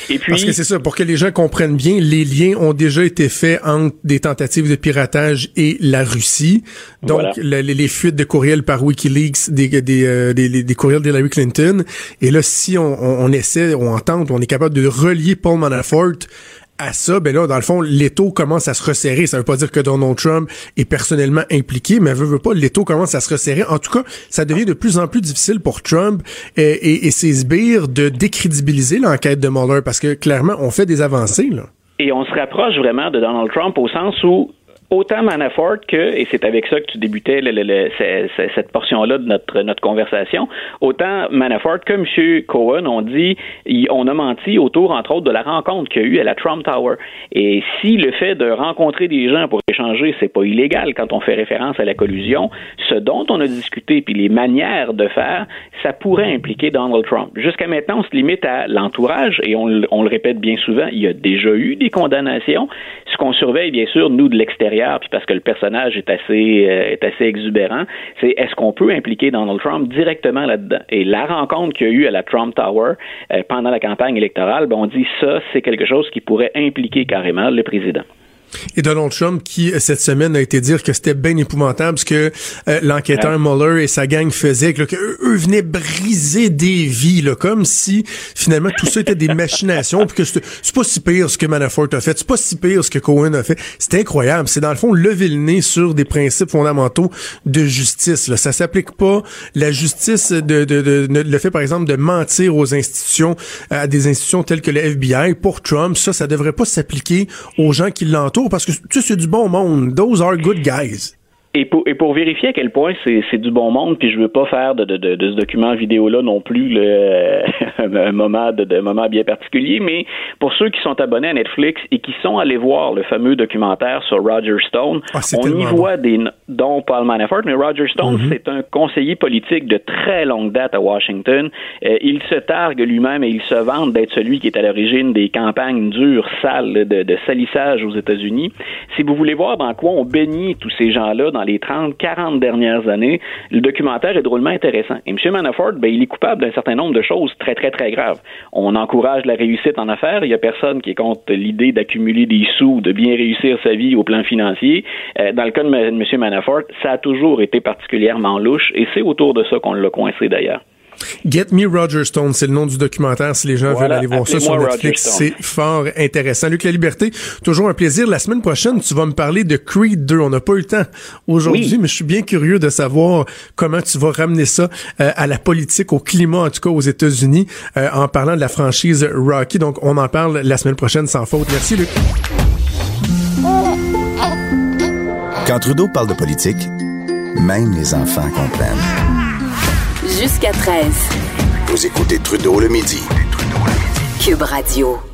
Et puis, Parce que c'est ça, pour que les gens comprennent bien, les liens ont déjà été faits entre des tentatives de piratage et la Russie. Donc, les, fuites de courriels par Wikileaks, des, des, euh, des, des courriels d'Hillary Clinton. Et là, si on, on, on essaie, on entend, on est capable de relier Paul Manafort à ça, ben là, dans le fond, l'étau commence à se resserrer. Ça veut pas dire que Donald Trump est personnellement impliqué, mais veut, veut pas, l'étau commence à se resserrer. En tout cas, ça devient de plus en plus difficile pour Trump et, ses sbires de décrédibiliser l'enquête de Mueller parce que clairement, on fait des avancées, là. Et on se rapproche vraiment de Donald Trump au sens où autant Manafort que, et c'est avec ça que tu débutais le, cette portion-là de notre, notre conversation, autant Manafort que M. Cohen ont dit, on a menti autour, entre autres, de la rencontre qu'il y a eu à la Trump Tower. Et si le fait de rencontrer des gens pour échanger, c'est pas illégal quand on fait référence à la collusion, ce dont on a discuté, puis les manières de faire, ça pourrait impliquer Donald Trump. Jusqu'à maintenant, on se limite à l'entourage, et on, on le répète bien souvent, il y a déjà eu des condamnations. Ce qu'on surveille, bien sûr, nous, de l'extérieur, puis parce que le personnage est assez, euh, est assez exubérant, c'est est-ce qu'on peut impliquer Donald Trump directement là-dedans? Et la rencontre qu'il y a eu à la Trump Tower euh, pendant la campagne électorale, ben, on dit ça, c'est quelque chose qui pourrait impliquer carrément le président. Et Donald Trump qui cette semaine a été dire que c'était bien épouvantable ce que euh, l'enquêteur Mueller et sa gang faisaient, que, eux, venaient briser des vies, là, comme si finalement tout ça était des machinations, puis que c'est pas si pire ce que Manafort a fait, c'est pas si pire ce que Cohen a fait. C'est incroyable. C'est dans le fond lever le nez sur des principes fondamentaux de justice. Là. Ça s'applique pas. La justice de, de, de, le fait par exemple de mentir aux institutions, à des institutions telles que le FBI pour Trump, ça, ça devrait pas s'appliquer aux gens qui l'entourent parce que tu sais, c'est du bon monde. Those are good guys. Et pour, et pour vérifier à quel point c'est du bon monde, puis je veux pas faire de, de, de, ce document vidéo-là non plus le, <laughs> un, moment de, de, moment bien particulier, mais pour ceux qui sont abonnés à Netflix et qui sont allés voir le fameux documentaire sur Roger Stone, ah, on y voit des dont Paul Manafort, mais Roger Stone, mm-hmm. c'est un conseiller politique de très longue date à Washington. Euh, il se targue lui-même et il se vante d'être celui qui est à l'origine des campagnes dures, sales de, de salissage aux États-Unis. Si vous voulez voir dans quoi on bénit tous ces gens-là dans les 30, 40 dernières années, le documentaire est drôlement intéressant. Et M. Manafort, ben, il est coupable d'un certain nombre de choses très, très, très graves. On encourage la réussite en affaires. Il n'y a personne qui est contre l'idée d'accumuler des sous, de bien réussir sa vie au plan financier. Euh, dans le cas de M. Manafort, ça a toujours été particulièrement louche et c'est autour de ça qu'on l'a coincé d'ailleurs. Get Me Roger Stone, c'est le nom du documentaire. Si les gens veulent aller voir ça sur Netflix, c'est fort intéressant. Luc La Liberté, toujours un plaisir. La semaine prochaine, tu vas me parler de Creed 2. On n'a pas eu le temps aujourd'hui, mais je suis bien curieux de savoir comment tu vas ramener ça euh, à la politique, au climat, en tout cas aux États-Unis, euh, en parlant de la franchise Rocky. Donc, on en parle la semaine prochaine sans faute. Merci, Luc. Quand Trudeau parle de politique, même les enfants comprennent jusqu'à 13. Vous écoutez Trudeau le midi. Cube Radio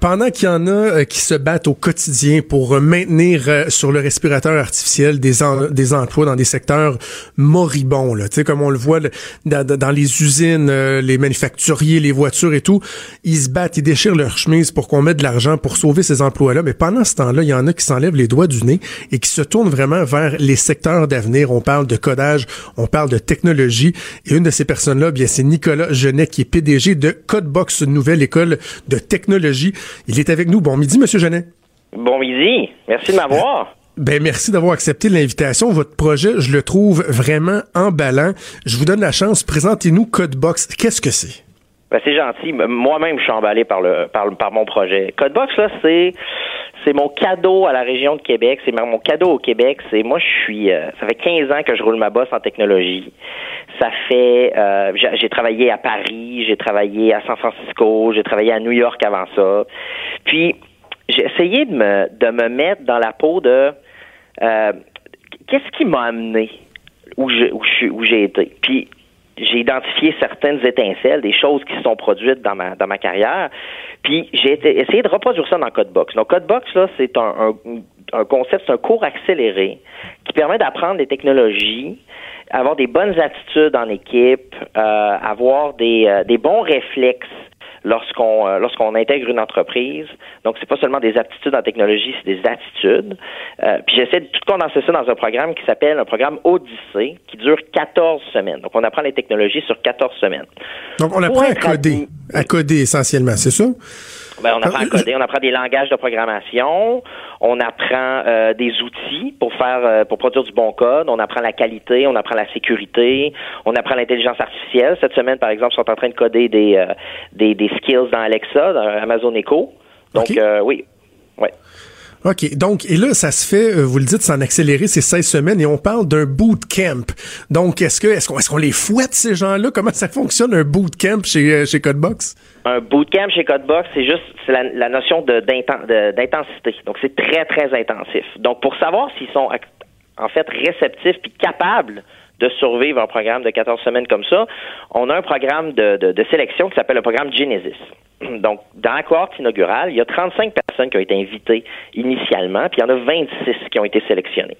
pendant qu'il y en a euh, qui se battent au quotidien pour maintenir euh, sur le respirateur artificiel des, des emplois dans des secteurs moribonds, là, comme on le voit dans, les usines, euh, les manufacturiers, les voitures et tout, ils se battent, ils déchirent leur chemise pour qu'on mette de l'argent pour sauver ces emplois-là. Mais pendant ce temps-là, il y en a qui s'enlèvent les doigts du nez et qui se tournent vraiment vers les secteurs d'avenir. On parle de codage, on parle de technologie. Et une de ces personnes-là, bien, c'est Nicolas Genet, qui est PDG de Codebox, nouvelle école de technologie il est avec nous. Bon midi, Monsieur Genet. Bon midi. Merci de m'avoir. Ben merci d'avoir accepté l'invitation. Votre projet, je le trouve vraiment emballant. Je vous donne la chance. Présentez-nous Codebox. Qu'est-ce que c'est? Ben, c'est gentil. Moi-même, je suis emballé par le par, par mon projet. Codebox, là, c'est c'est mon cadeau à la région de Québec. C'est mon cadeau au Québec. C'est moi, je suis. Euh, ça fait 15 ans que je roule ma bosse en technologie. Ça fait. Euh, j'ai travaillé à Paris, j'ai travaillé à San Francisco, j'ai travaillé à New York avant ça. Puis j'ai essayé de me mettre dans la peau de euh, qu'est-ce qui m'a amené où où j'ai été? Puis j'ai identifié certaines étincelles, des choses qui se sont produites dans ma dans ma carrière. Puis j'ai essayé de reproduire ça dans Codebox. Donc Codebox là, c'est un, un, concept, c'est un cours accéléré qui permet d'apprendre des technologies, avoir des bonnes attitudes en équipe, euh, avoir des, euh, des bons réflexes lorsqu'on euh, lorsqu'on intègre une entreprise. Donc, c'est pas seulement des aptitudes en technologie, c'est des attitudes. Euh, puis j'essaie de tout condenser ça dans un programme qui s'appelle un programme Odyssée, qui dure 14 semaines. Donc, on apprend les technologies sur 14 semaines. Donc, on apprend à coder, à coder essentiellement, c'est ça? Ben, on apprend à coder, on apprend des langages de programmation, on apprend euh, des outils pour faire euh, pour produire du bon code, on apprend la qualité, on apprend la sécurité, on apprend l'intelligence artificielle. Cette semaine, par exemple, ils sont en train de coder des euh, des, des, skills dans Alexa, dans Amazon Echo. Donc oui, ouais. OK. Donc, et là, ça se fait, vous le dites, sans accélérer ces 16 semaines et on parle d'un bootcamp. Donc, est-ce que, est-ce qu'on, est-ce qu'on les fouette, ces gens-là? Comment ça fonctionne, un bootcamp chez, chez Codebox? Un bootcamp chez Codebox, c'est juste c'est la, notion d'intensité. Donc, c'est très, très intensif. Donc, pour savoir s'ils sont en fait réceptifs puis capables de survivre un programme de 14 semaines comme ça, on a un programme de, de, sélection qui s'appelle le programme Genesis. <clears throat> Donc, dans la cohorte inaugurale, il y a 35 personnes qui ont été invitées initialement, puis il y en a 26 qui ont été sélectionnées.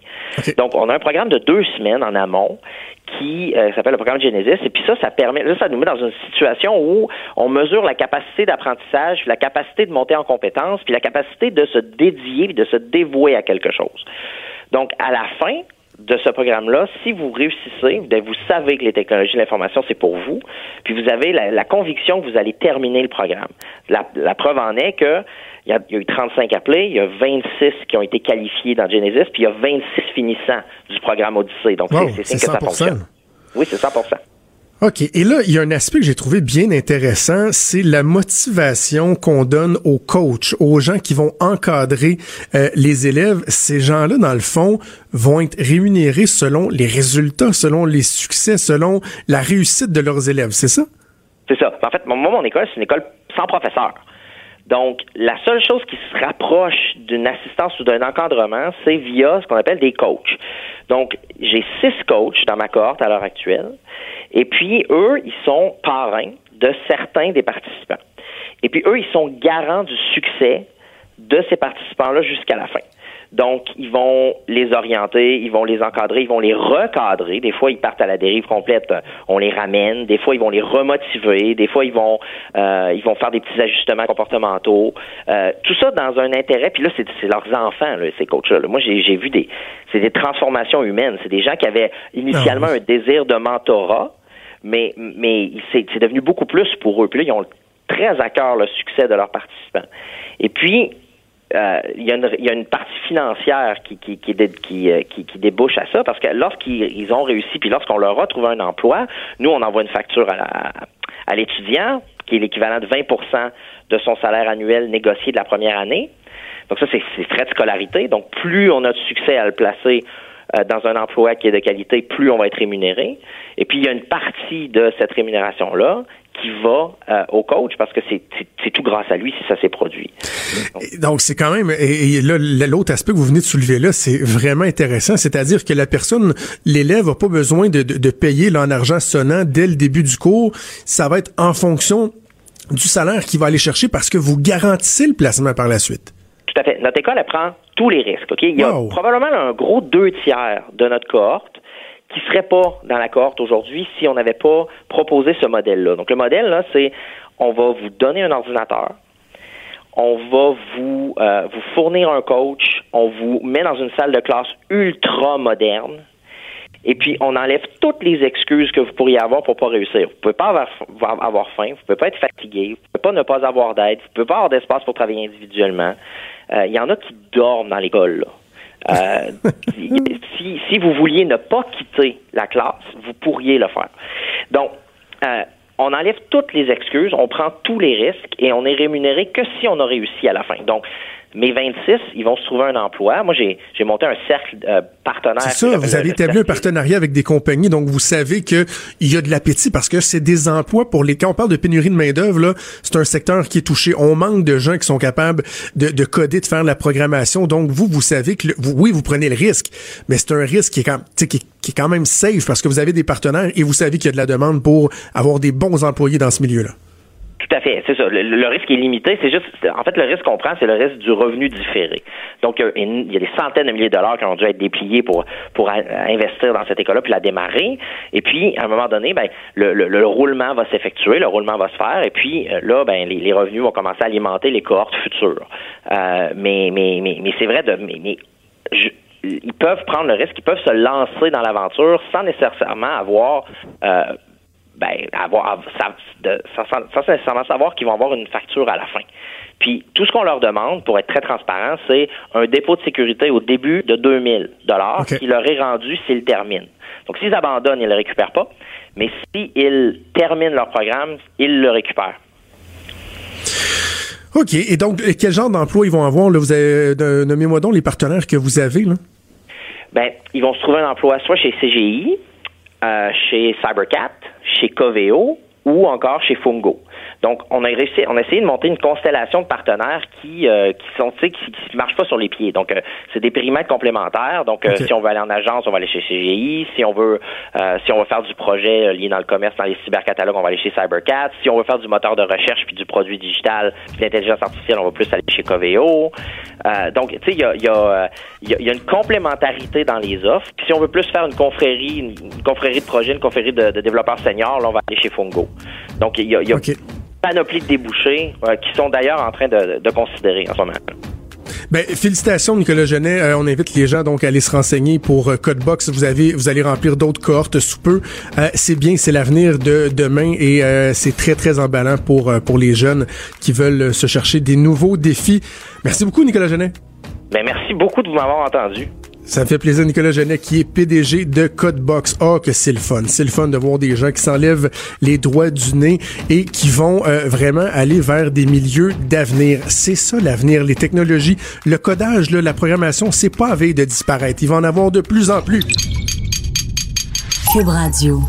Donc, on a un programme de deux semaines en amont qui euh, s'appelle le programme Genesis. Et puis ça, ça permet, là, ça nous met dans une situation où on mesure la capacité d'apprentissage, la capacité de monter en compétences, puis la capacité de se dédier, de se dévouer à quelque chose. Donc, à la fin, de ce programme-là, si vous réussissez, vous savez que les technologies de l'information, c'est pour vous, puis vous avez la, conviction que vous allez terminer le programme. La, preuve en est que il y, a, eu 35 appelés, il y a 26 qui ont été qualifiés dans Genesis, puis il y a 26 finissants du programme Odyssey. Donc, c'est que ça fonctionne. Oui, c'est 100 OK. Et là, il y a un aspect que j'ai trouvé bien intéressant, c'est la motivation qu'on donne aux coachs, aux gens qui vont encadrer euh, les élèves. Ces gens-là, dans le fond, vont être rémunérés selon les résultats, selon les succès, selon la réussite de leurs élèves. C'est ça? C'est ça. En fait, moi, mon école, c'est une école sans professeur. Donc, la seule chose qui se rapproche d'une assistance ou d'un encadrement, c'est via ce qu'on appelle des coachs. Donc, j'ai six coachs dans ma cohorte à l'heure actuelle. Et puis, eux, ils sont parrains de certains des participants. Et puis, eux, ils sont garants du succès de ces participants-là jusqu'à la fin. Donc, ils vont les orienter, ils vont les encadrer, ils vont les recadrer. Des fois, ils partent à la dérive complète, on les ramène. Des fois, ils vont les remotiver. Des fois, ils vont euh, ils vont faire des petits ajustements comportementaux. Euh, tout ça dans un intérêt. Puis là, c'est, leurs enfants, là, ces coachs-là. Moi, j'ai, j'ai vu des c'est des transformations humaines. C'est des gens qui avaient initialement un désir de mentorat, mais mais c'est, c'est devenu beaucoup plus pour eux. Puis là, ils ont très à cœur le succès de leurs participants. Et puis euh, il, y a une, partie financière qui euh, débouche à ça parce que lorsqu'ils ont réussi puis lorsqu'on leur a trouvé un emploi, nous on envoie une facture à, l'étudiant qui est l'équivalent de 20% de son salaire annuel négocié de la première année. Donc ça c'est frais de scolarité. Donc plus on a de succès à le placer euh, dans un emploi qui est de qualité, plus on va être rémunéré. Et puis il y a une partie de cette rémunération là qui va euh, au coach parce que c'est tout grâce à lui si ça s'est produit. Donc c'est quand même et, là l'autre aspect que vous venez de soulever là c'est vraiment intéressant, c'est-à-dire que la personne l'élève a pas besoin de, de, payer là, en argent sonnant dès le début du cours, ça va être en fonction du salaire qu'il va aller chercher parce que vous garantissez le placement par la suite. Tout à fait. Notre école elle prend tous les risques. Ok, il y a probablement un gros deux tiers de notre cohorte qui ne serait pas dans la cohorte aujourd'hui si on n'avait pas proposé ce modèle-là. Donc le modèle, là, c'est on va vous donner un ordinateur, on va vous, euh, vous fournir un coach, on vous met dans une salle de classe ultra moderne, et puis on enlève toutes les excuses que vous pourriez avoir pour pas réussir. Vous pouvez pas avoir, avoir faim, vous pouvez pas être fatigué, vous pouvez pas ne pas avoir d'aide, vous pouvez pas avoir d'espace pour travailler individuellement. Euh, il y en a qui dorment dans l'école. Euh, si, si, vous vouliez ne pas quitter la classe, vous pourriez le faire. Donc, euh, on enlève toutes les excuses, on prend tous les risques et on est rémunéré que si on a réussi à la fin. Donc, mes 26, ils vont se trouver un emploi. Moi, j'ai, monté un cercle euh, partenaire. C'est ça, vous avez établi un partenariat avec des compagnies, donc vous savez qu'il y a de l'appétit parce que c'est des emplois pour les... Quand on parle de pénurie de main-d'œuvre, là, c'est un secteur qui est touché. On manque de gens qui sont capables de, coder, de faire la programmation. Donc, vous, vous savez que, oui, vous prenez le risque, mais c'est un risque qui est, quand, qui, qui est quand même safe parce que vous avez des partenaires et vous savez qu'il y a de la demande pour avoir des bons employés dans ce milieu-là. Tout à fait, c'est ça. Le, risque est limité. C'est juste, en fait, le risque qu'on prend, c'est le risque du revenu différé. Donc, euh, il y a des centaines de milliers de dollars qui ont dû être dépliés pour pour investir dans cette école-là puis la démarrer. Et puis, à un moment donné, ben, le, roulement va s'effectuer, le roulement va se faire, et puis euh, là, ben, les, revenus vont commencer à alimenter les cohortes futures. Euh, mais, mais, mais, mais c'est vrai de, mais, ils peuvent prendre le risque, ils peuvent se lancer dans l'aventure sans nécessairement avoir ben, avoir, ça, de, sans, nécessairement savoir qu'ils vont avoir une facture à la fin. Puis tout ce qu'on leur demande, pour être très transparent, c'est un dépôt de sécurité au début de 2000 dollars qui leur est rendu s'ils terminent. Donc s'ils abandonnent, ils ne le récupèrent pas. Mais s'ils terminent leur programme, ils le récupèrent. OK. Et donc, quel genre d'emploi ils vont avoir? Là? Vous avez, euh, nommez-moi donc les partenaires que vous avez. Là. Ben, ils vont se trouver un emploi soit chez CGI, chez Cybercat, chez Coveo ou encore chez Fungo. Donc, on a réussi, on a essayé de monter une constellation de partenaires qui, euh, qui sont, qui, qui marchent pas sur les pieds. Donc, euh, c'est des périmètres complémentaires. Donc, euh, si on veut aller en agence, on va aller chez CGI. Si on veut, si on veut faire du projet lié dans le commerce, dans les cybercatalogues, on va aller chez Cybercat. Si on veut faire du moteur de recherche puis du produit digital, puis l'intelligence artificielle, on va plus aller chez Coveo. donc, tu sais, il y a, y, a, y a, une complémentarité dans les offres. Puis, si on veut plus faire une confrérie, une, confrérie de projet, une confrérie de, développeurs seniors, là, on va aller chez Fungo. Donc, il y a, y a panoplie de débouchés euh, qui sont d'ailleurs en train de, considérer en ce moment. Ben, félicitations Nicolas Genet. Euh, on invite les gens donc à aller se renseigner pour euh, Codebox. Vous avez, vous allez remplir d'autres cohortes sous peu. c'est bien, c'est l'avenir de demain et c'est très très emballant pour pour les jeunes qui veulent se chercher des nouveaux défis. Merci beaucoup Nicolas Genet. Ben, merci beaucoup de m'avoir entendu. Ça me fait plaisir, Nicolas Genet, qui est PDG de Codebox. Ah, que c'est le fun. C'est le fun de voir des gens qui s'enlèvent les droits du nez et qui vont euh, vraiment aller vers des milieux d'avenir. C'est ça l'avenir, les technologies. Le codage, la programmation, c'est pas à veille de disparaître. Il va en avoir de plus en plus. Cube Radio.